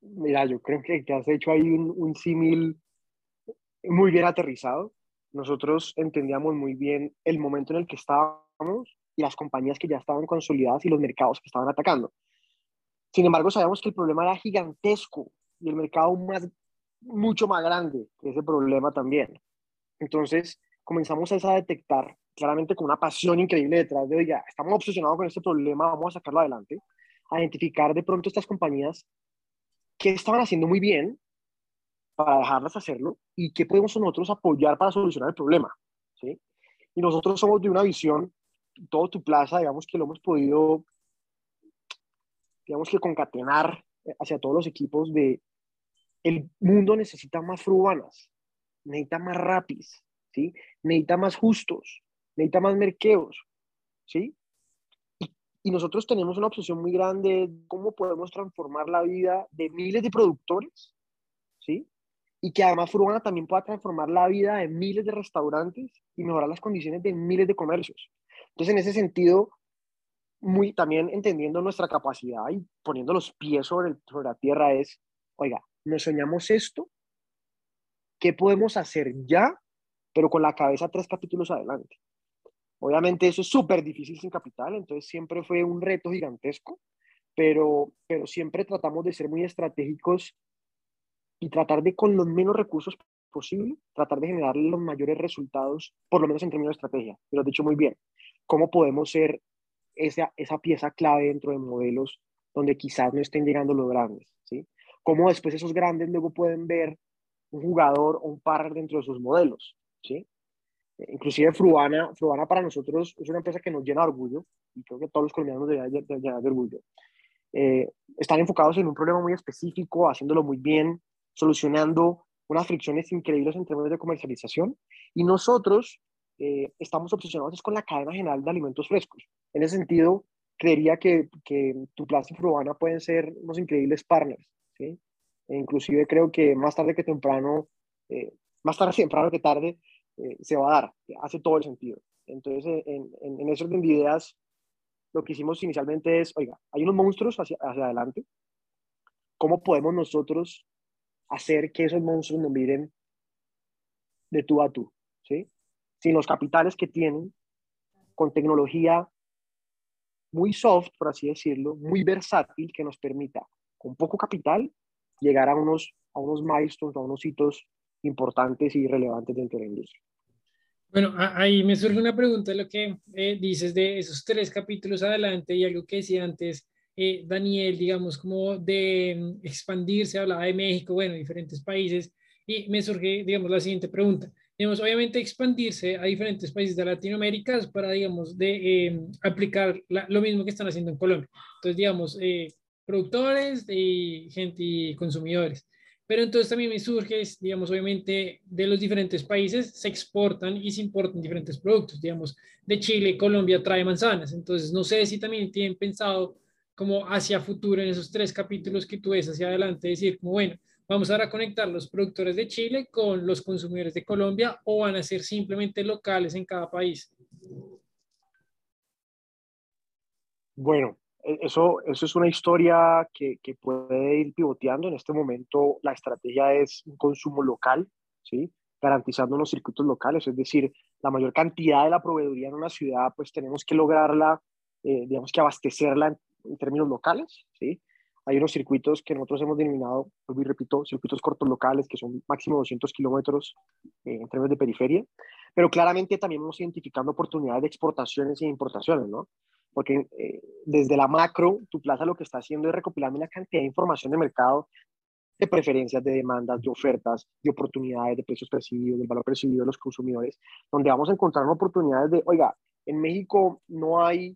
Mira, yo creo que, que has hecho ahí un, un símil muy bien aterrizado. Nosotros entendíamos muy bien el momento en el que estábamos y las compañías que ya estaban consolidadas y los mercados que estaban atacando. Sin embargo, sabíamos que el problema era gigantesco y el mercado más, mucho más grande que ese problema también. Entonces comenzamos a detectar claramente con una pasión increíble detrás de, ya estamos obsesionados con este problema, vamos a sacarlo adelante, a identificar de pronto estas compañías que estaban haciendo muy bien para dejarlas hacerlo y qué podemos nosotros apoyar para solucionar el problema. ¿sí? Y nosotros somos de una visión, todo tu plaza, digamos que lo hemos podido, digamos que concatenar hacia todos los equipos de el mundo necesita más frubanas, necesita más rapis, ¿sí? necesita más justos, necesita más merqueos, ¿sí? Y, nosotros tenemos una obsesión muy grande de cómo podemos transformar la vida de miles de productores, ¿sí? Y que además Fruana también pueda transformar la vida de miles de restaurantes y mejorar las condiciones de miles de comercios. Entonces, en ese sentido, muy también entendiendo nuestra capacidad y poniendo los pies sobre, el, sobre la tierra es, oiga, nos soñamos esto, ¿qué podemos hacer ya, pero con la cabeza tres capítulos adelante? Obviamente eso es súper difícil sin capital, entonces siempre fue un reto gigantesco, pero, pero siempre tratamos de ser muy estratégicos y tratar de con los menos recursos posible, tratar de generar los mayores resultados, por lo menos en términos de estrategia. Lo has dicho muy bien. ¿Cómo podemos ser esa, esa pieza clave dentro de modelos donde quizás no estén llegando los grandes, ¿sí? Cómo después esos grandes luego pueden ver un jugador o un par dentro de sus modelos, ¿sí? Inclusive Fruana, Fruana para nosotros es una empresa que nos llena de orgullo y creo que todos los colombianos deberían de orgullo. Eh, están enfocados en un problema muy específico, haciéndolo muy bien, solucionando unas fricciones increíbles en términos de comercialización y nosotros eh, estamos obsesionados con la cadena general de alimentos frescos. En ese sentido, creería que, que tu plaza y Fruana pueden ser unos increíbles partners. ¿sí? E inclusive creo que más tarde que temprano, eh, más tarde temprano que tarde, eh, se va a dar. Hace todo el sentido. Entonces, en, en, en ese orden de ideas, lo que hicimos inicialmente es, oiga, hay unos monstruos hacia, hacia adelante. ¿Cómo podemos nosotros hacer que esos monstruos nos miren de tú a tú? Sin los capitales que tienen, con tecnología muy soft, por así decirlo, muy versátil, que nos permita, con poco capital, llegar a unos, a unos milestones, a unos hitos importantes y relevantes dentro de la industria. Bueno, ahí me surge una pregunta de lo que eh, dices de esos tres capítulos adelante y algo que decía antes eh, Daniel, digamos, como de mm, expandirse, hablaba de México, bueno, diferentes países, y me surge, digamos, la siguiente pregunta digamos, obviamente expandirse a diferentes países de Latinoamérica para, digamos, de eh, aplicar lo mismo que están haciendo en Colombia. Entonces, digamos, eh, productores y gente y consumidores. Pero entonces también me surge, digamos, obviamente de los diferentes países se exportan y se importan diferentes productos. Digamos, de Chile, Colombia trae manzanas. Entonces, no sé si también tienen pensado como hacia futuro en esos tres capítulos que tú ves hacia adelante, decir, como bueno, vamos ahora a conectar los productores de Chile con los consumidores de Colombia o van a ser simplemente locales en cada país? Bueno, e, eso, eso es una historia que, que, puede ir pivoteando. En este momento la estrategia es un consumo local, ¿sí? garantizando unos circuitos locales, es decir, la mayor cantidad de la proveeduría en una ciudad, pues tenemos que lograrla, eh, digamos que abastecerla en, en, términos locales. ¿sí? Hay unos circuitos que nosotros hemos denominado, y repito, circuitos cortos locales, que son máximo 200 kilómetros eh, en términos de periferia, pero claramente también hemos identificando oportunidades de exportaciones e importaciones, ¿no? porque eh, desde la macro, tu plaza lo que está haciendo es recopilando una cantidad de información de mercado, de preferencias, de demandas, de ofertas, de oportunidades, de precios percibidos, del valor percibido de los consumidores, donde vamos a encontrar oportunidades de, oiga, en México no hay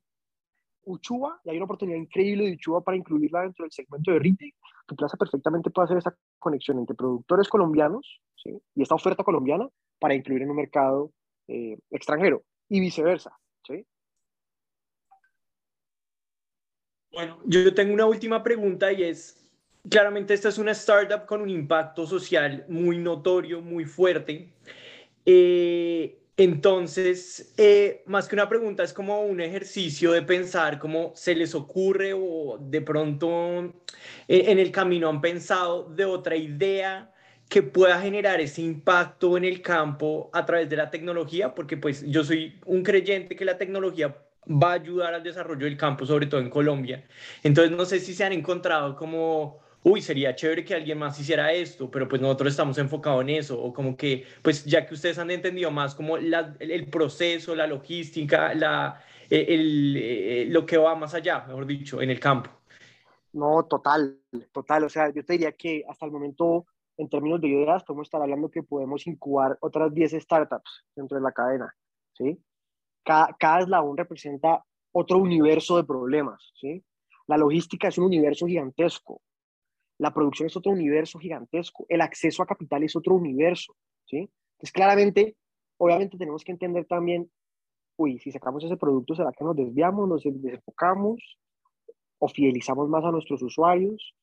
Uchuva y hay una oportunidad increíble de Uchuva para incluirla dentro del segmento de retail. Tu plaza perfectamente puede hacer esa conexión entre productores colombianos y esta oferta colombiana para incluir en un mercado eh, extranjero y viceversa. Bueno, yo tengo una última pregunta y es, claramente esta es una startup con un impacto social muy notorio, muy fuerte. Eh, entonces, eh, más que una pregunta, es como un ejercicio de pensar cómo se les ocurre o de pronto en el camino han pensado de otra idea que pueda generar ese impacto en el campo a través de la tecnología, porque pues yo soy un creyente que la tecnología va a ayudar al desarrollo del campo, sobre todo en Colombia. Entonces, no sé si se han encontrado como, uy, sería chévere que alguien más hiciera esto, pero pues nosotros estamos enfocados en eso, o como que, pues ya que ustedes han entendido más como la, el proceso, la logística, la, e, el, eh, lo que va más allá, mejor dicho, en el campo. No, total, total. O sea, yo te diría que hasta el momento, en términos de ideas, podemos estar hablando que podemos incubar otras 10 startups dentro de la cadena, ¿sí? cada, cada eslabón representa otro universo de problemas, ¿sí? La logística es un universo gigantesco, la producción es otro universo gigantesco, el acceso a capital es otro universo, ¿sí? Entonces, claramente, obviamente tenemos que entender también, uy, si sacamos ese producto, ¿será que nos desviamos, nos desenfocamos o fidelizamos más a nuestros usuarios?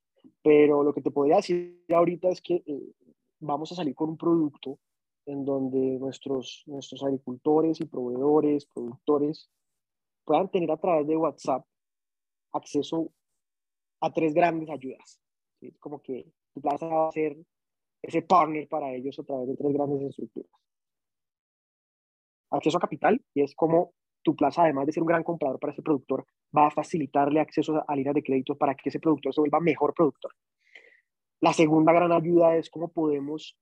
Pero lo que te podría decir ahorita es que eh, vamos a salir con un producto en donde nuestros, nuestros agricultores y proveedores, productores, puedan tener a través de WhatsApp acceso a tres grandes ayudas. Como que tu plaza va a ser ese partner para ellos a través de tres grandes estructuras. Acceso a capital, y es como tu plaza, además de ser un gran comprador para ese productor, va a facilitarle acceso a líneas de crédito para que ese productor se vuelva mejor productor. La segunda gran ayuda es cómo podemos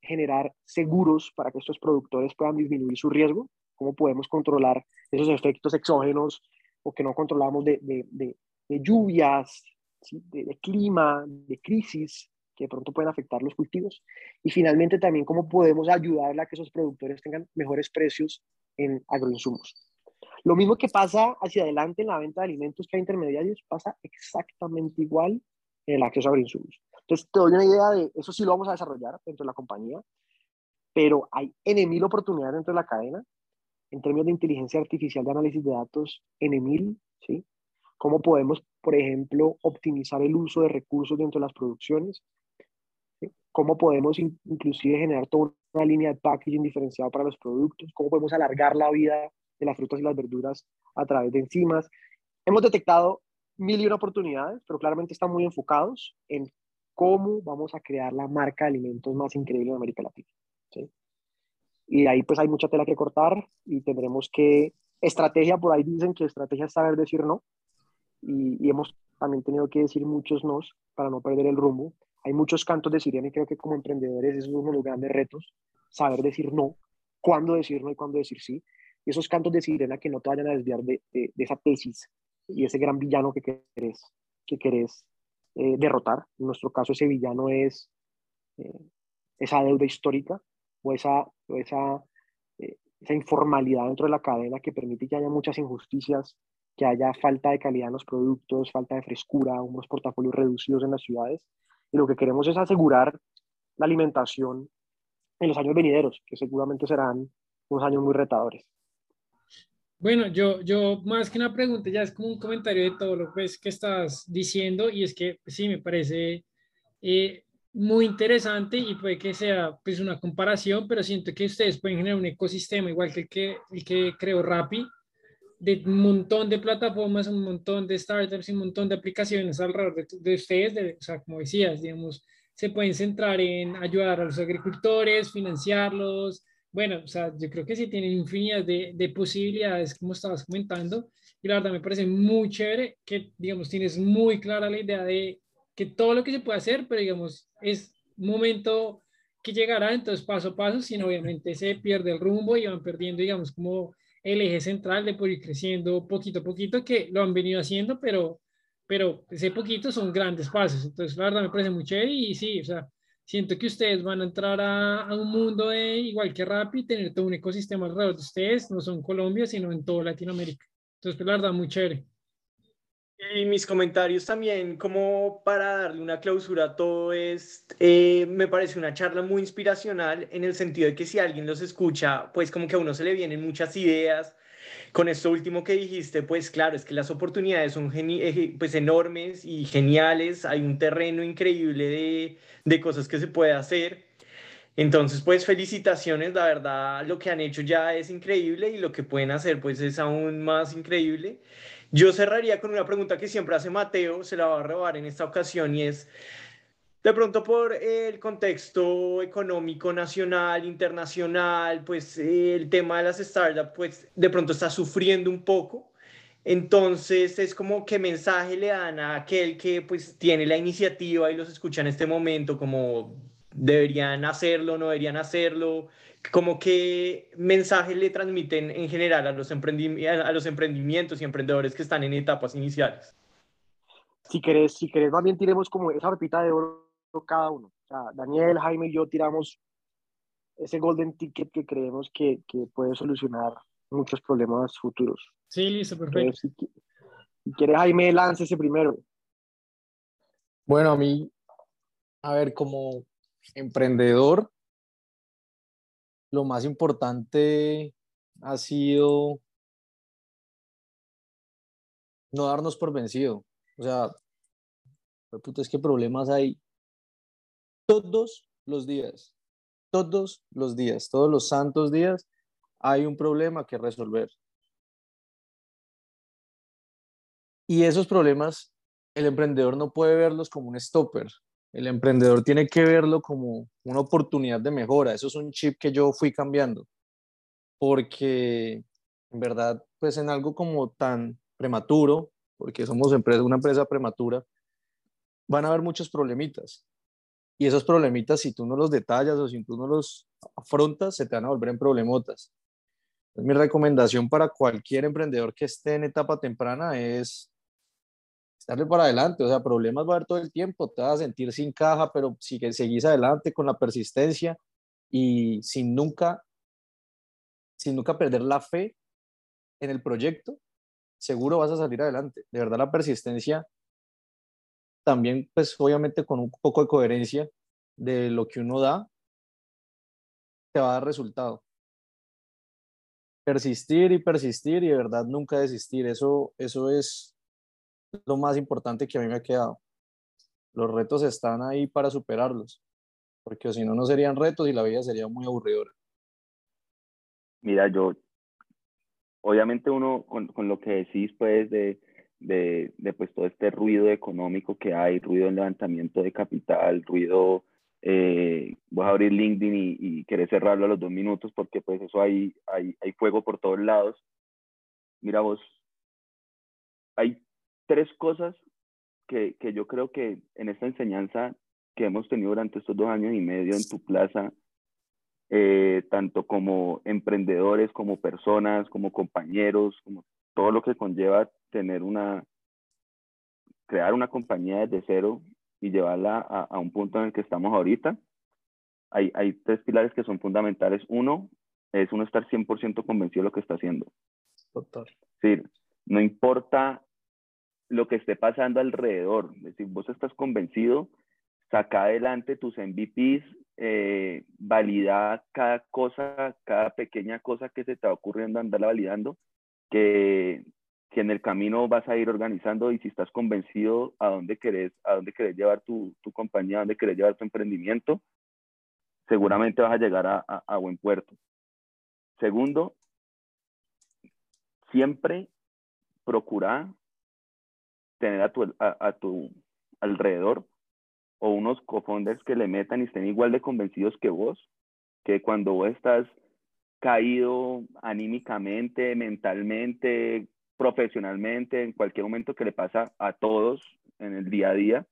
generar seguros para que estos productores puedan disminuir su riesgo, cómo podemos controlar esos efectos exógenos o que no controlamos de, de, de, lluvias, de, clima, de crisis que de pronto pueden afectar los cultivos. Y finalmente también cómo podemos ayudar a que esos productores tengan mejores precios en agroinsumos. Lo mismo que pasa hacia adelante en la venta de alimentos que hay intermediarios, pasa exactamente igual en el acceso a agroinsumos. Entonces, te doy una idea de eso sí lo vamos a desarrollar dentro de la compañía, pero hay N mil oportunidades dentro de la cadena en términos de inteligencia artificial de análisis de datos, N ¿sí? Cómo podemos, por ejemplo, optimizar el uso de recursos dentro de las producciones, cómo podemos inclusive generar toda una línea de packaging diferenciado para los productos, cómo podemos alargar la vida de las frutas y las verduras a través de enzimas. Hemos detectado mil y una oportunidades, pero claramente están muy enfocados en cómo vamos a crear la marca de alimentos más increíble de América Latina. ¿sí? Y ahí pues hay mucha tela que cortar y tendremos que, estrategia, por ahí dicen que estrategia es saber decir no, y, hemos también tenido que decir muchos nos para no perder el rumbo. Hay muchos cantos de sirena y creo que como emprendedores es uno de los grandes retos, saber decir no, cuándo decir no y cuándo decir sí. Y esos cantos de sirena que no te vayan a desviar de, de, de esa tesis y ese gran villano que querés, que querés eh, derrotar. En nuestro caso, ese villano es eh, esa deuda histórica o esa, esa, eh, esa informalidad dentro de la cadena que permite que haya muchas injusticias, que haya falta de calidad en los productos, falta de frescura, unos portafolios reducidos en las ciudades. Y lo que queremos es asegurar la alimentación en los años venideros, que seguramente serán unos años muy retadores. Bueno, yo, yo más que una pregunta, ya es como un comentario de todo lo pues, que estás diciendo y es que pues, sí, me parece, eh, muy interesante y puede que sea pues una comparación, pero siento que ustedes pueden generar un ecosistema igual que el que, el que creó Rappi, de un montón de plataformas, un montón de startups y un montón de aplicaciones alrededor de, de ustedes, o sea, como decías, digamos, se pueden centrar en ayudar a los agricultores, financiarlos, bueno, o sea, yo creo que sí tienen infinidad de, de posibilidades, como estabas comentando, y la verdad me parece muy chévere que, digamos, tienes muy clara la idea de que todo lo que se puede hacer, pero digamos, es momento que llegará, entonces paso a paso, sino obviamente se pierde el rumbo y van perdiendo, digamos, como el eje central de poder ir creciendo poquito a poquito, que lo han venido haciendo, pero, pero ese poquito son grandes pasos. Entonces, la verdad me parece muy chévere y sí, o sea, siento que ustedes van a entrar a, un mundo igual que Rappi, tener todo un ecosistema alrededor de ustedes, no solo en Colombia, sino en toda Latinoamérica. Entonces, pues, la verdad, muy chévere. Y mis comentarios también, como para darle una clausura a todo, es, eh, me parece una charla muy inspiracional en el sentido de que si alguien los escucha, pues como que a uno se le vienen muchas ideas. Con esto último que dijiste, pues claro, es que las oportunidades son pues enormes y geniales, hay un terreno increíble de, de cosas que se puede hacer. Entonces, pues felicitaciones, la verdad, lo que han hecho ya es increíble y lo que pueden hacer, pues es aún más increíble. Yo cerraría con una pregunta que siempre hace Mateo, se la va a robar en esta ocasión y es, de pronto por el contexto económico nacional, internacional, pues el tema de las startups, pues de pronto está sufriendo un poco. Entonces es como qué mensaje le dan a aquel que pues tiene la iniciativa y los escucha en este momento, como deberían hacerlo, no deberían hacerlo, como qué mensaje le transmiten en general a los, a los emprendimientos y emprendedores que están en etapas iniciales. Si querés, si querés, más bien tiremos como esa repita de oro cada uno. O sea, Daniel, Jaime y yo tiramos ese golden ticket que creemos que, que puede solucionar muchos problemas futuros. Sí, listo, perfecto. si, si quieres, Jaime, ese primero. Bueno, a mí, a ver, como emprendedor, lo más importante ha sido no darnos por vencido. O sea, puta, es que problemas hay todos los días, todos los días, todos los santos días hay un problema que resolver. Y esos problemas el emprendedor no puede verlos como un stopper, el emprendedor tiene que verlo como una oportunidad de mejora. Eso es un chip que yo fui cambiando. Porque en verdad, pues en algo como tan prematuro, porque somos una empresa prematura, van a haber muchos problemitas. Y esos problemitas, si tú no los detallas o si tú no los afrontas, se te van a volver en problemotas. mi recomendación para cualquier emprendedor que esté en etapa temprana es darle para adelante, o sea, problemas va a haber todo el tiempo, te vas a sentir sin caja, pero si seguís adelante con la persistencia y sin nunca, sin nunca perder la fe en el proyecto, seguro vas a salir adelante. De verdad, la persistencia también, pues obviamente con un poco de coherencia de lo que uno da, te va a dar resultado. Persistir y persistir y de verdad nunca desistir, eso, eso es lo más importante que a mí me ha quedado. Los retos están ahí para superarlos, porque si no, no serían retos y la vida sería muy aburridora. Mira, yo, obviamente uno con, con lo que decís, pues, de, de, de, pues, todo este ruido económico que hay, ruido en levantamiento de capital, ruido, eh, voy a abrir LinkedIn y, y querer cerrarlo a los dos minutos porque pues eso hay, hay, hay fuego por todos lados. Mira vos, hay tres cosas que, que, yo creo que en esta enseñanza que hemos tenido durante estos dos años y medio en tu plaza, eh, tanto como emprendedores, como personas, como compañeros, como todo lo que conlleva tener una, crear una compañía desde cero y llevarla a, a un punto en el que estamos ahorita. Hay, hay tres pilares que son fundamentales. Uno es uno estar 100% convencido de lo que está haciendo. Total. Sí, no importa lo que esté pasando alrededor. Es decir, vos estás convencido, saca adelante tus MVPs, eh, valida cada cosa, cada pequeña cosa que se te va ocurriendo, andarla validando, que, que en el camino vas a ir organizando y si estás convencido a dónde querés, a dónde querés llevar tu, tu compañía, a dónde querés llevar tu emprendimiento, seguramente vas a llegar a, a, buen puerto. Segundo, siempre procura tener a tu, a, tu alrededor o unos co-founders que le metan y estén igual de convencidos que vos, que cuando vos estás caído anímicamente, mentalmente, profesionalmente, en cualquier momento que le pasa a todos en el día a día,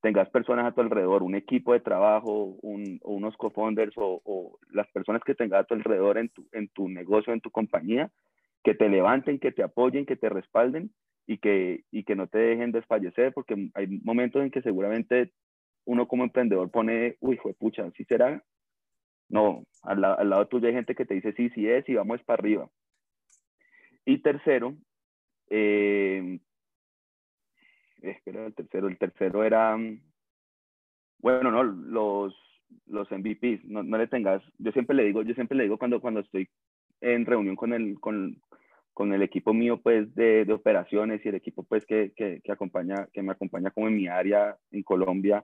tengas personas a tu alrededor, un equipo de trabajo, unos co-founders o, las personas que tengas a tu alrededor en tu, en tu negocio, en tu compañía, que te levanten, que te apoyen, que te respalden y que, y que no te dejen desfallecer, porque hay momentos en que seguramente uno como emprendedor pone, uy, fue pucha, ¿sí será? No, al, al lado tuyo hay gente que te dice, sí, sí es, y vamos para arriba. Y tercero, eh, espera, el tercero, el tercero era, bueno, no, los, los MVPs, no, no, le tengas, yo siempre le digo, yo siempre le digo cuando, cuando estoy en reunión con el, con, con el equipo mío, pues, de, de operaciones y el equipo, pues, que, que, que, acompaña, que me acompaña como en mi área en Colombia,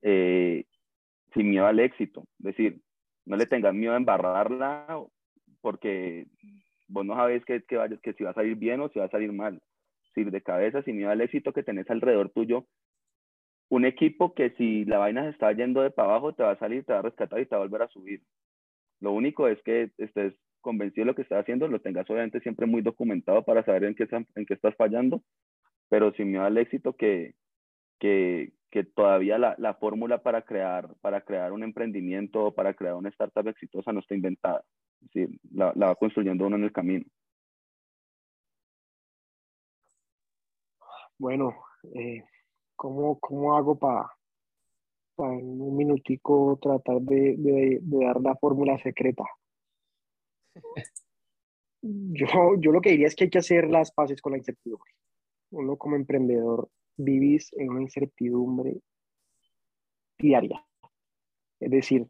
eh, sin miedo al éxito. Es decir, no le tengas miedo a embarrarla porque vos no sabes que, que, que si va a salir bien o si va a salir mal. Si de cabeza, sin miedo al éxito que tenés alrededor tuyo, un equipo que si la vaina se está yendo de para abajo, te va a salir, te va a rescatar y te va a volver a subir. Lo único es que estés convencido de lo que estás haciendo, lo tengas obviamente siempre muy documentado para saber en qué, en qué estás fallando, pero sin miedo al éxito que, que, que todavía la, la fórmula para crear, para crear un emprendimiento o para crear una startup exitosa no está inventada sí, la, la, va construyendo uno en el camino. Bueno, eh, ¿cómo, ¿cómo, hago para en un minutico tratar de, de, dar la fórmula secreta? Yo, yo lo que diría es que hay que hacer las paces con la incertidumbre. Uno como emprendedor vivís en una incertidumbre diaria. Es decir,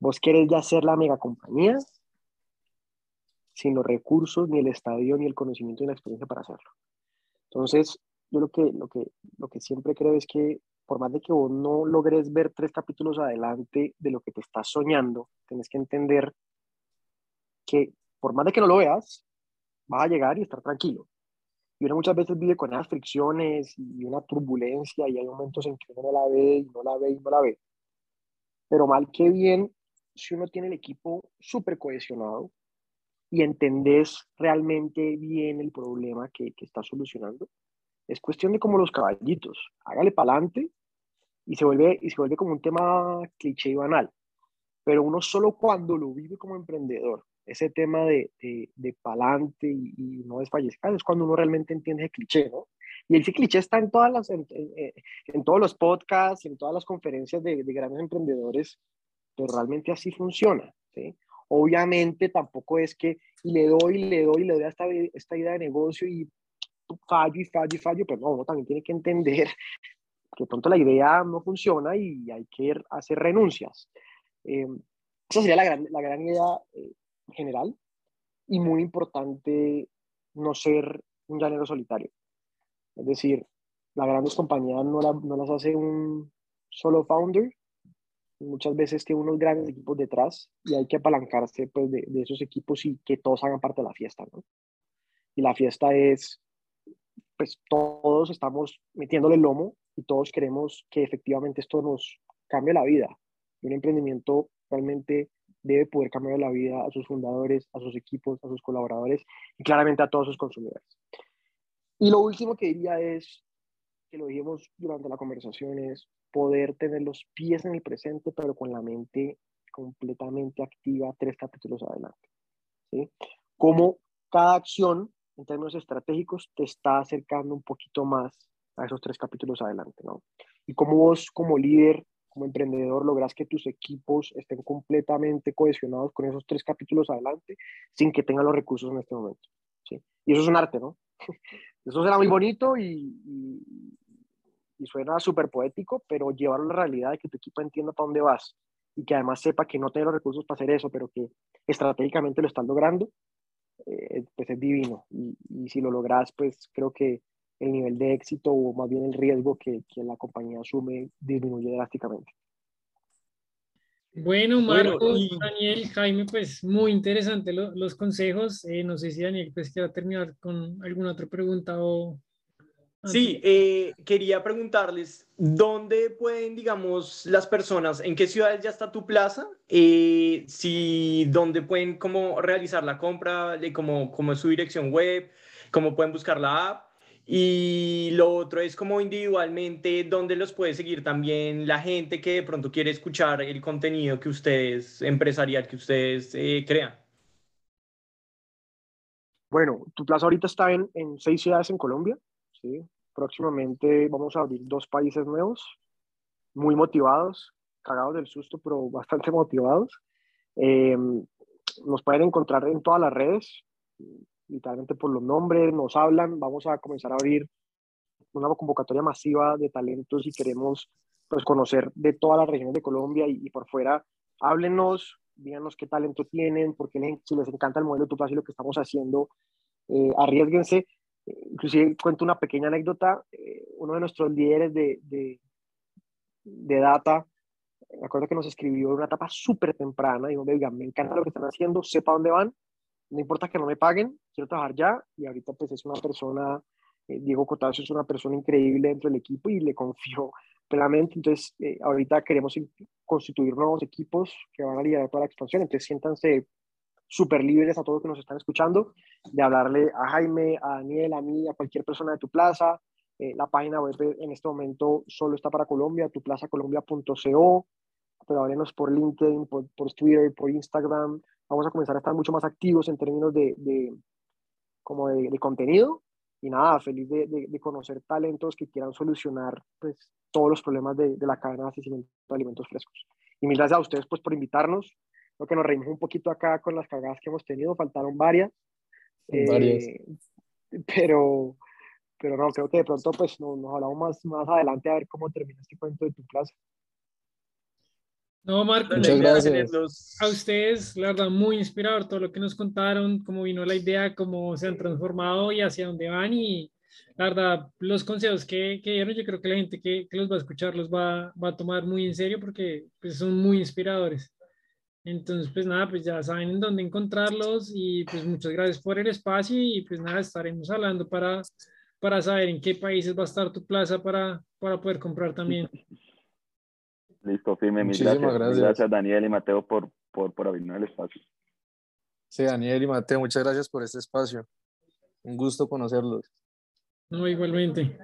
vos querés ya ser la mega compañía sin los recursos, ni el estadio, ni el conocimiento, ni la experiencia para hacerlo. Entonces, yo lo que, lo que, lo que siempre creo es que por más de que vos no logres ver tres capítulos adelante de lo que te estás soñando, tienes que entender que por más de que no lo veas, vas a llegar y estar tranquilo. Y uno muchas veces vive con esas fricciones y una turbulencia y hay momentos en que uno no la ve y no la ve y no la ve. Pero mal que bien, si uno tiene el equipo súper cohesionado, y entendés realmente bien el problema que, que estás solucionando, es cuestión de como los caballitos, hágale para adelante y se vuelve y se vuelve como un tema cliché y banal. Pero uno solo cuando lo vive como emprendedor, ese tema de, de, de pa'lante y, y, no desfallezca, es cuando uno realmente entiende ese cliché, ¿no? Y ese cliché está en, todas las, en, en todos los podcasts, en todas las conferencias de, de, grandes emprendedores, pero realmente así funciona, ¿sí? Obviamente tampoco es que le doy, le doy, le doy esta, esta idea de negocio y fallo y fallo y fallo, pero no, uno también tiene que entender que pronto la idea no funciona y hay que hacer renuncias. Eh, esa sería la gran, la gran idea eh, general y muy importante no ser un llanero solitario. Es decir, las grandes compañías no, la, no las hace un solo founder, muchas veces tiene unos grandes equipos detrás y hay que apalancarse pues, de, esos equipos y que todos hagan parte de la fiesta. Y la fiesta es, pues todos estamos metiéndole el lomo y todos queremos que efectivamente esto nos cambie la vida. Un emprendimiento realmente debe poder cambiar la vida a sus fundadores, a sus equipos, a sus colaboradores y claramente a todos sus consumidores. Y lo último que diría es, que lo dijimos durante la conversación, es poder tener los pies en el presente, pero con la mente completamente activa tres capítulos adelante. ¿sí? Cómo cada acción, en términos estratégicos, te está acercando un poquito más a esos tres capítulos adelante, ¿no? Y cómo vos, como líder, como emprendedor, logras que tus equipos estén completamente cohesionados con esos tres capítulos adelante, sin que tengan los recursos en este momento, ¿sí? Y eso es un arte, ¿no? Eso será muy bonito y, y, y suena súper poético, pero llevarlo a la realidad de que tu equipo entienda para dónde vas y que además sepa que no tiene los recursos para hacer eso, pero que estratégicamente lo están logrando, eh, pues es divino. Y, y, si lo logras, pues creo que el nivel de éxito o más bien el riesgo que, que la compañía asume disminuye drásticamente. Bueno, Marco, Daniel, Jaime, pues muy interesante los consejos. Eh, no sé si Daniel pues quiera terminar con alguna otra pregunta o... Sí, eh, quería preguntarles, ¿dónde pueden, digamos, las personas, en qué ciudades ya está tu plaza? Eh, si, ¿Dónde pueden como realizar la compra? De cómo, cómo es su dirección web? ¿Cómo pueden buscar la app? Y lo otro es como individualmente, ¿dónde los puede seguir también la gente que de pronto quiere escuchar el contenido que ustedes, empresarial, que ustedes eh, crean. Bueno, tu plaza ahorita está en, en seis ciudades en Colombia. ¿sí? Próximamente vamos a abrir dos países nuevos, muy motivados, cagados del susto, pero bastante motivados. Eh, nos pueden encontrar en todas las redes, literalmente por los nombres, nos hablan, vamos a comenzar a abrir una convocatoria masiva de talentos y queremos pues conocer de todas las regiones de Colombia y, por fuera, háblenos, díganos qué talento tienen, porque si les encanta el modelo de tu y lo que estamos haciendo, eh, arriesguense. inclusive cuento una pequeña anécdota, eh, uno de nuestros líderes de, de, de data, me acuerdo que nos escribió en una etapa súper temprana, y dijo, me encanta lo que están haciendo, sepa dónde van, no importa que no me paguen, quiero trabajar ya y ahorita pues es una persona, eh, Diego Cotazo es una persona increíble dentro del equipo y le confío plenamente, entonces eh, ahorita queremos constituir nuevos equipos que van a liderar toda la expansión, entonces siéntanse súper libres a todos los que nos están escuchando de hablarle a Jaime, a Daniel, a mí, a cualquier persona de tu plaza. Eh, la página web en este momento solo está para Colombia, tuplazacolombia.co, pero háblenos por LinkedIn, por, por Twitter, por Instagram, vamos a comenzar a estar mucho más activos en términos de, de como de, contenido y nada, feliz de, de, conocer talentos que quieran solucionar pues, todos los problemas de, la cadena de abastecimiento de alimentos frescos. Y mil gracias a ustedes pues, por invitarnos. Creo que nos reímos un poquito acá con las cargadas que hemos tenido, faltaron varias. varias. Eh, pero, pero no, creo que de pronto pues nos, nos hablamos más, más adelante a ver cómo termina este cuento de tu clase. No, Marco, muchas gracias. A ustedes, la verdad, muy inspirador todo lo que nos contaron, cómo vino la idea, cómo se han transformado y hacia dónde van. Y la verdad, los consejos que, que dieron, yo creo que la gente que, que los va a escuchar los va, va, a tomar muy en serio porque pues, son muy inspiradores. Entonces, pues nada, pues ya saben en dónde encontrarlos y pues muchas gracias por el espacio y pues nada, estaremos hablando para, para saber en qué países va a estar tu plaza para, para poder comprar también. Listo, firme. Muchísimas gracias. gracias. Daniel y Mateo por, por, por abrirnos el espacio. Sí, Daniel y Mateo, muchas gracias por este espacio. Un gusto conocerlos. No, igualmente.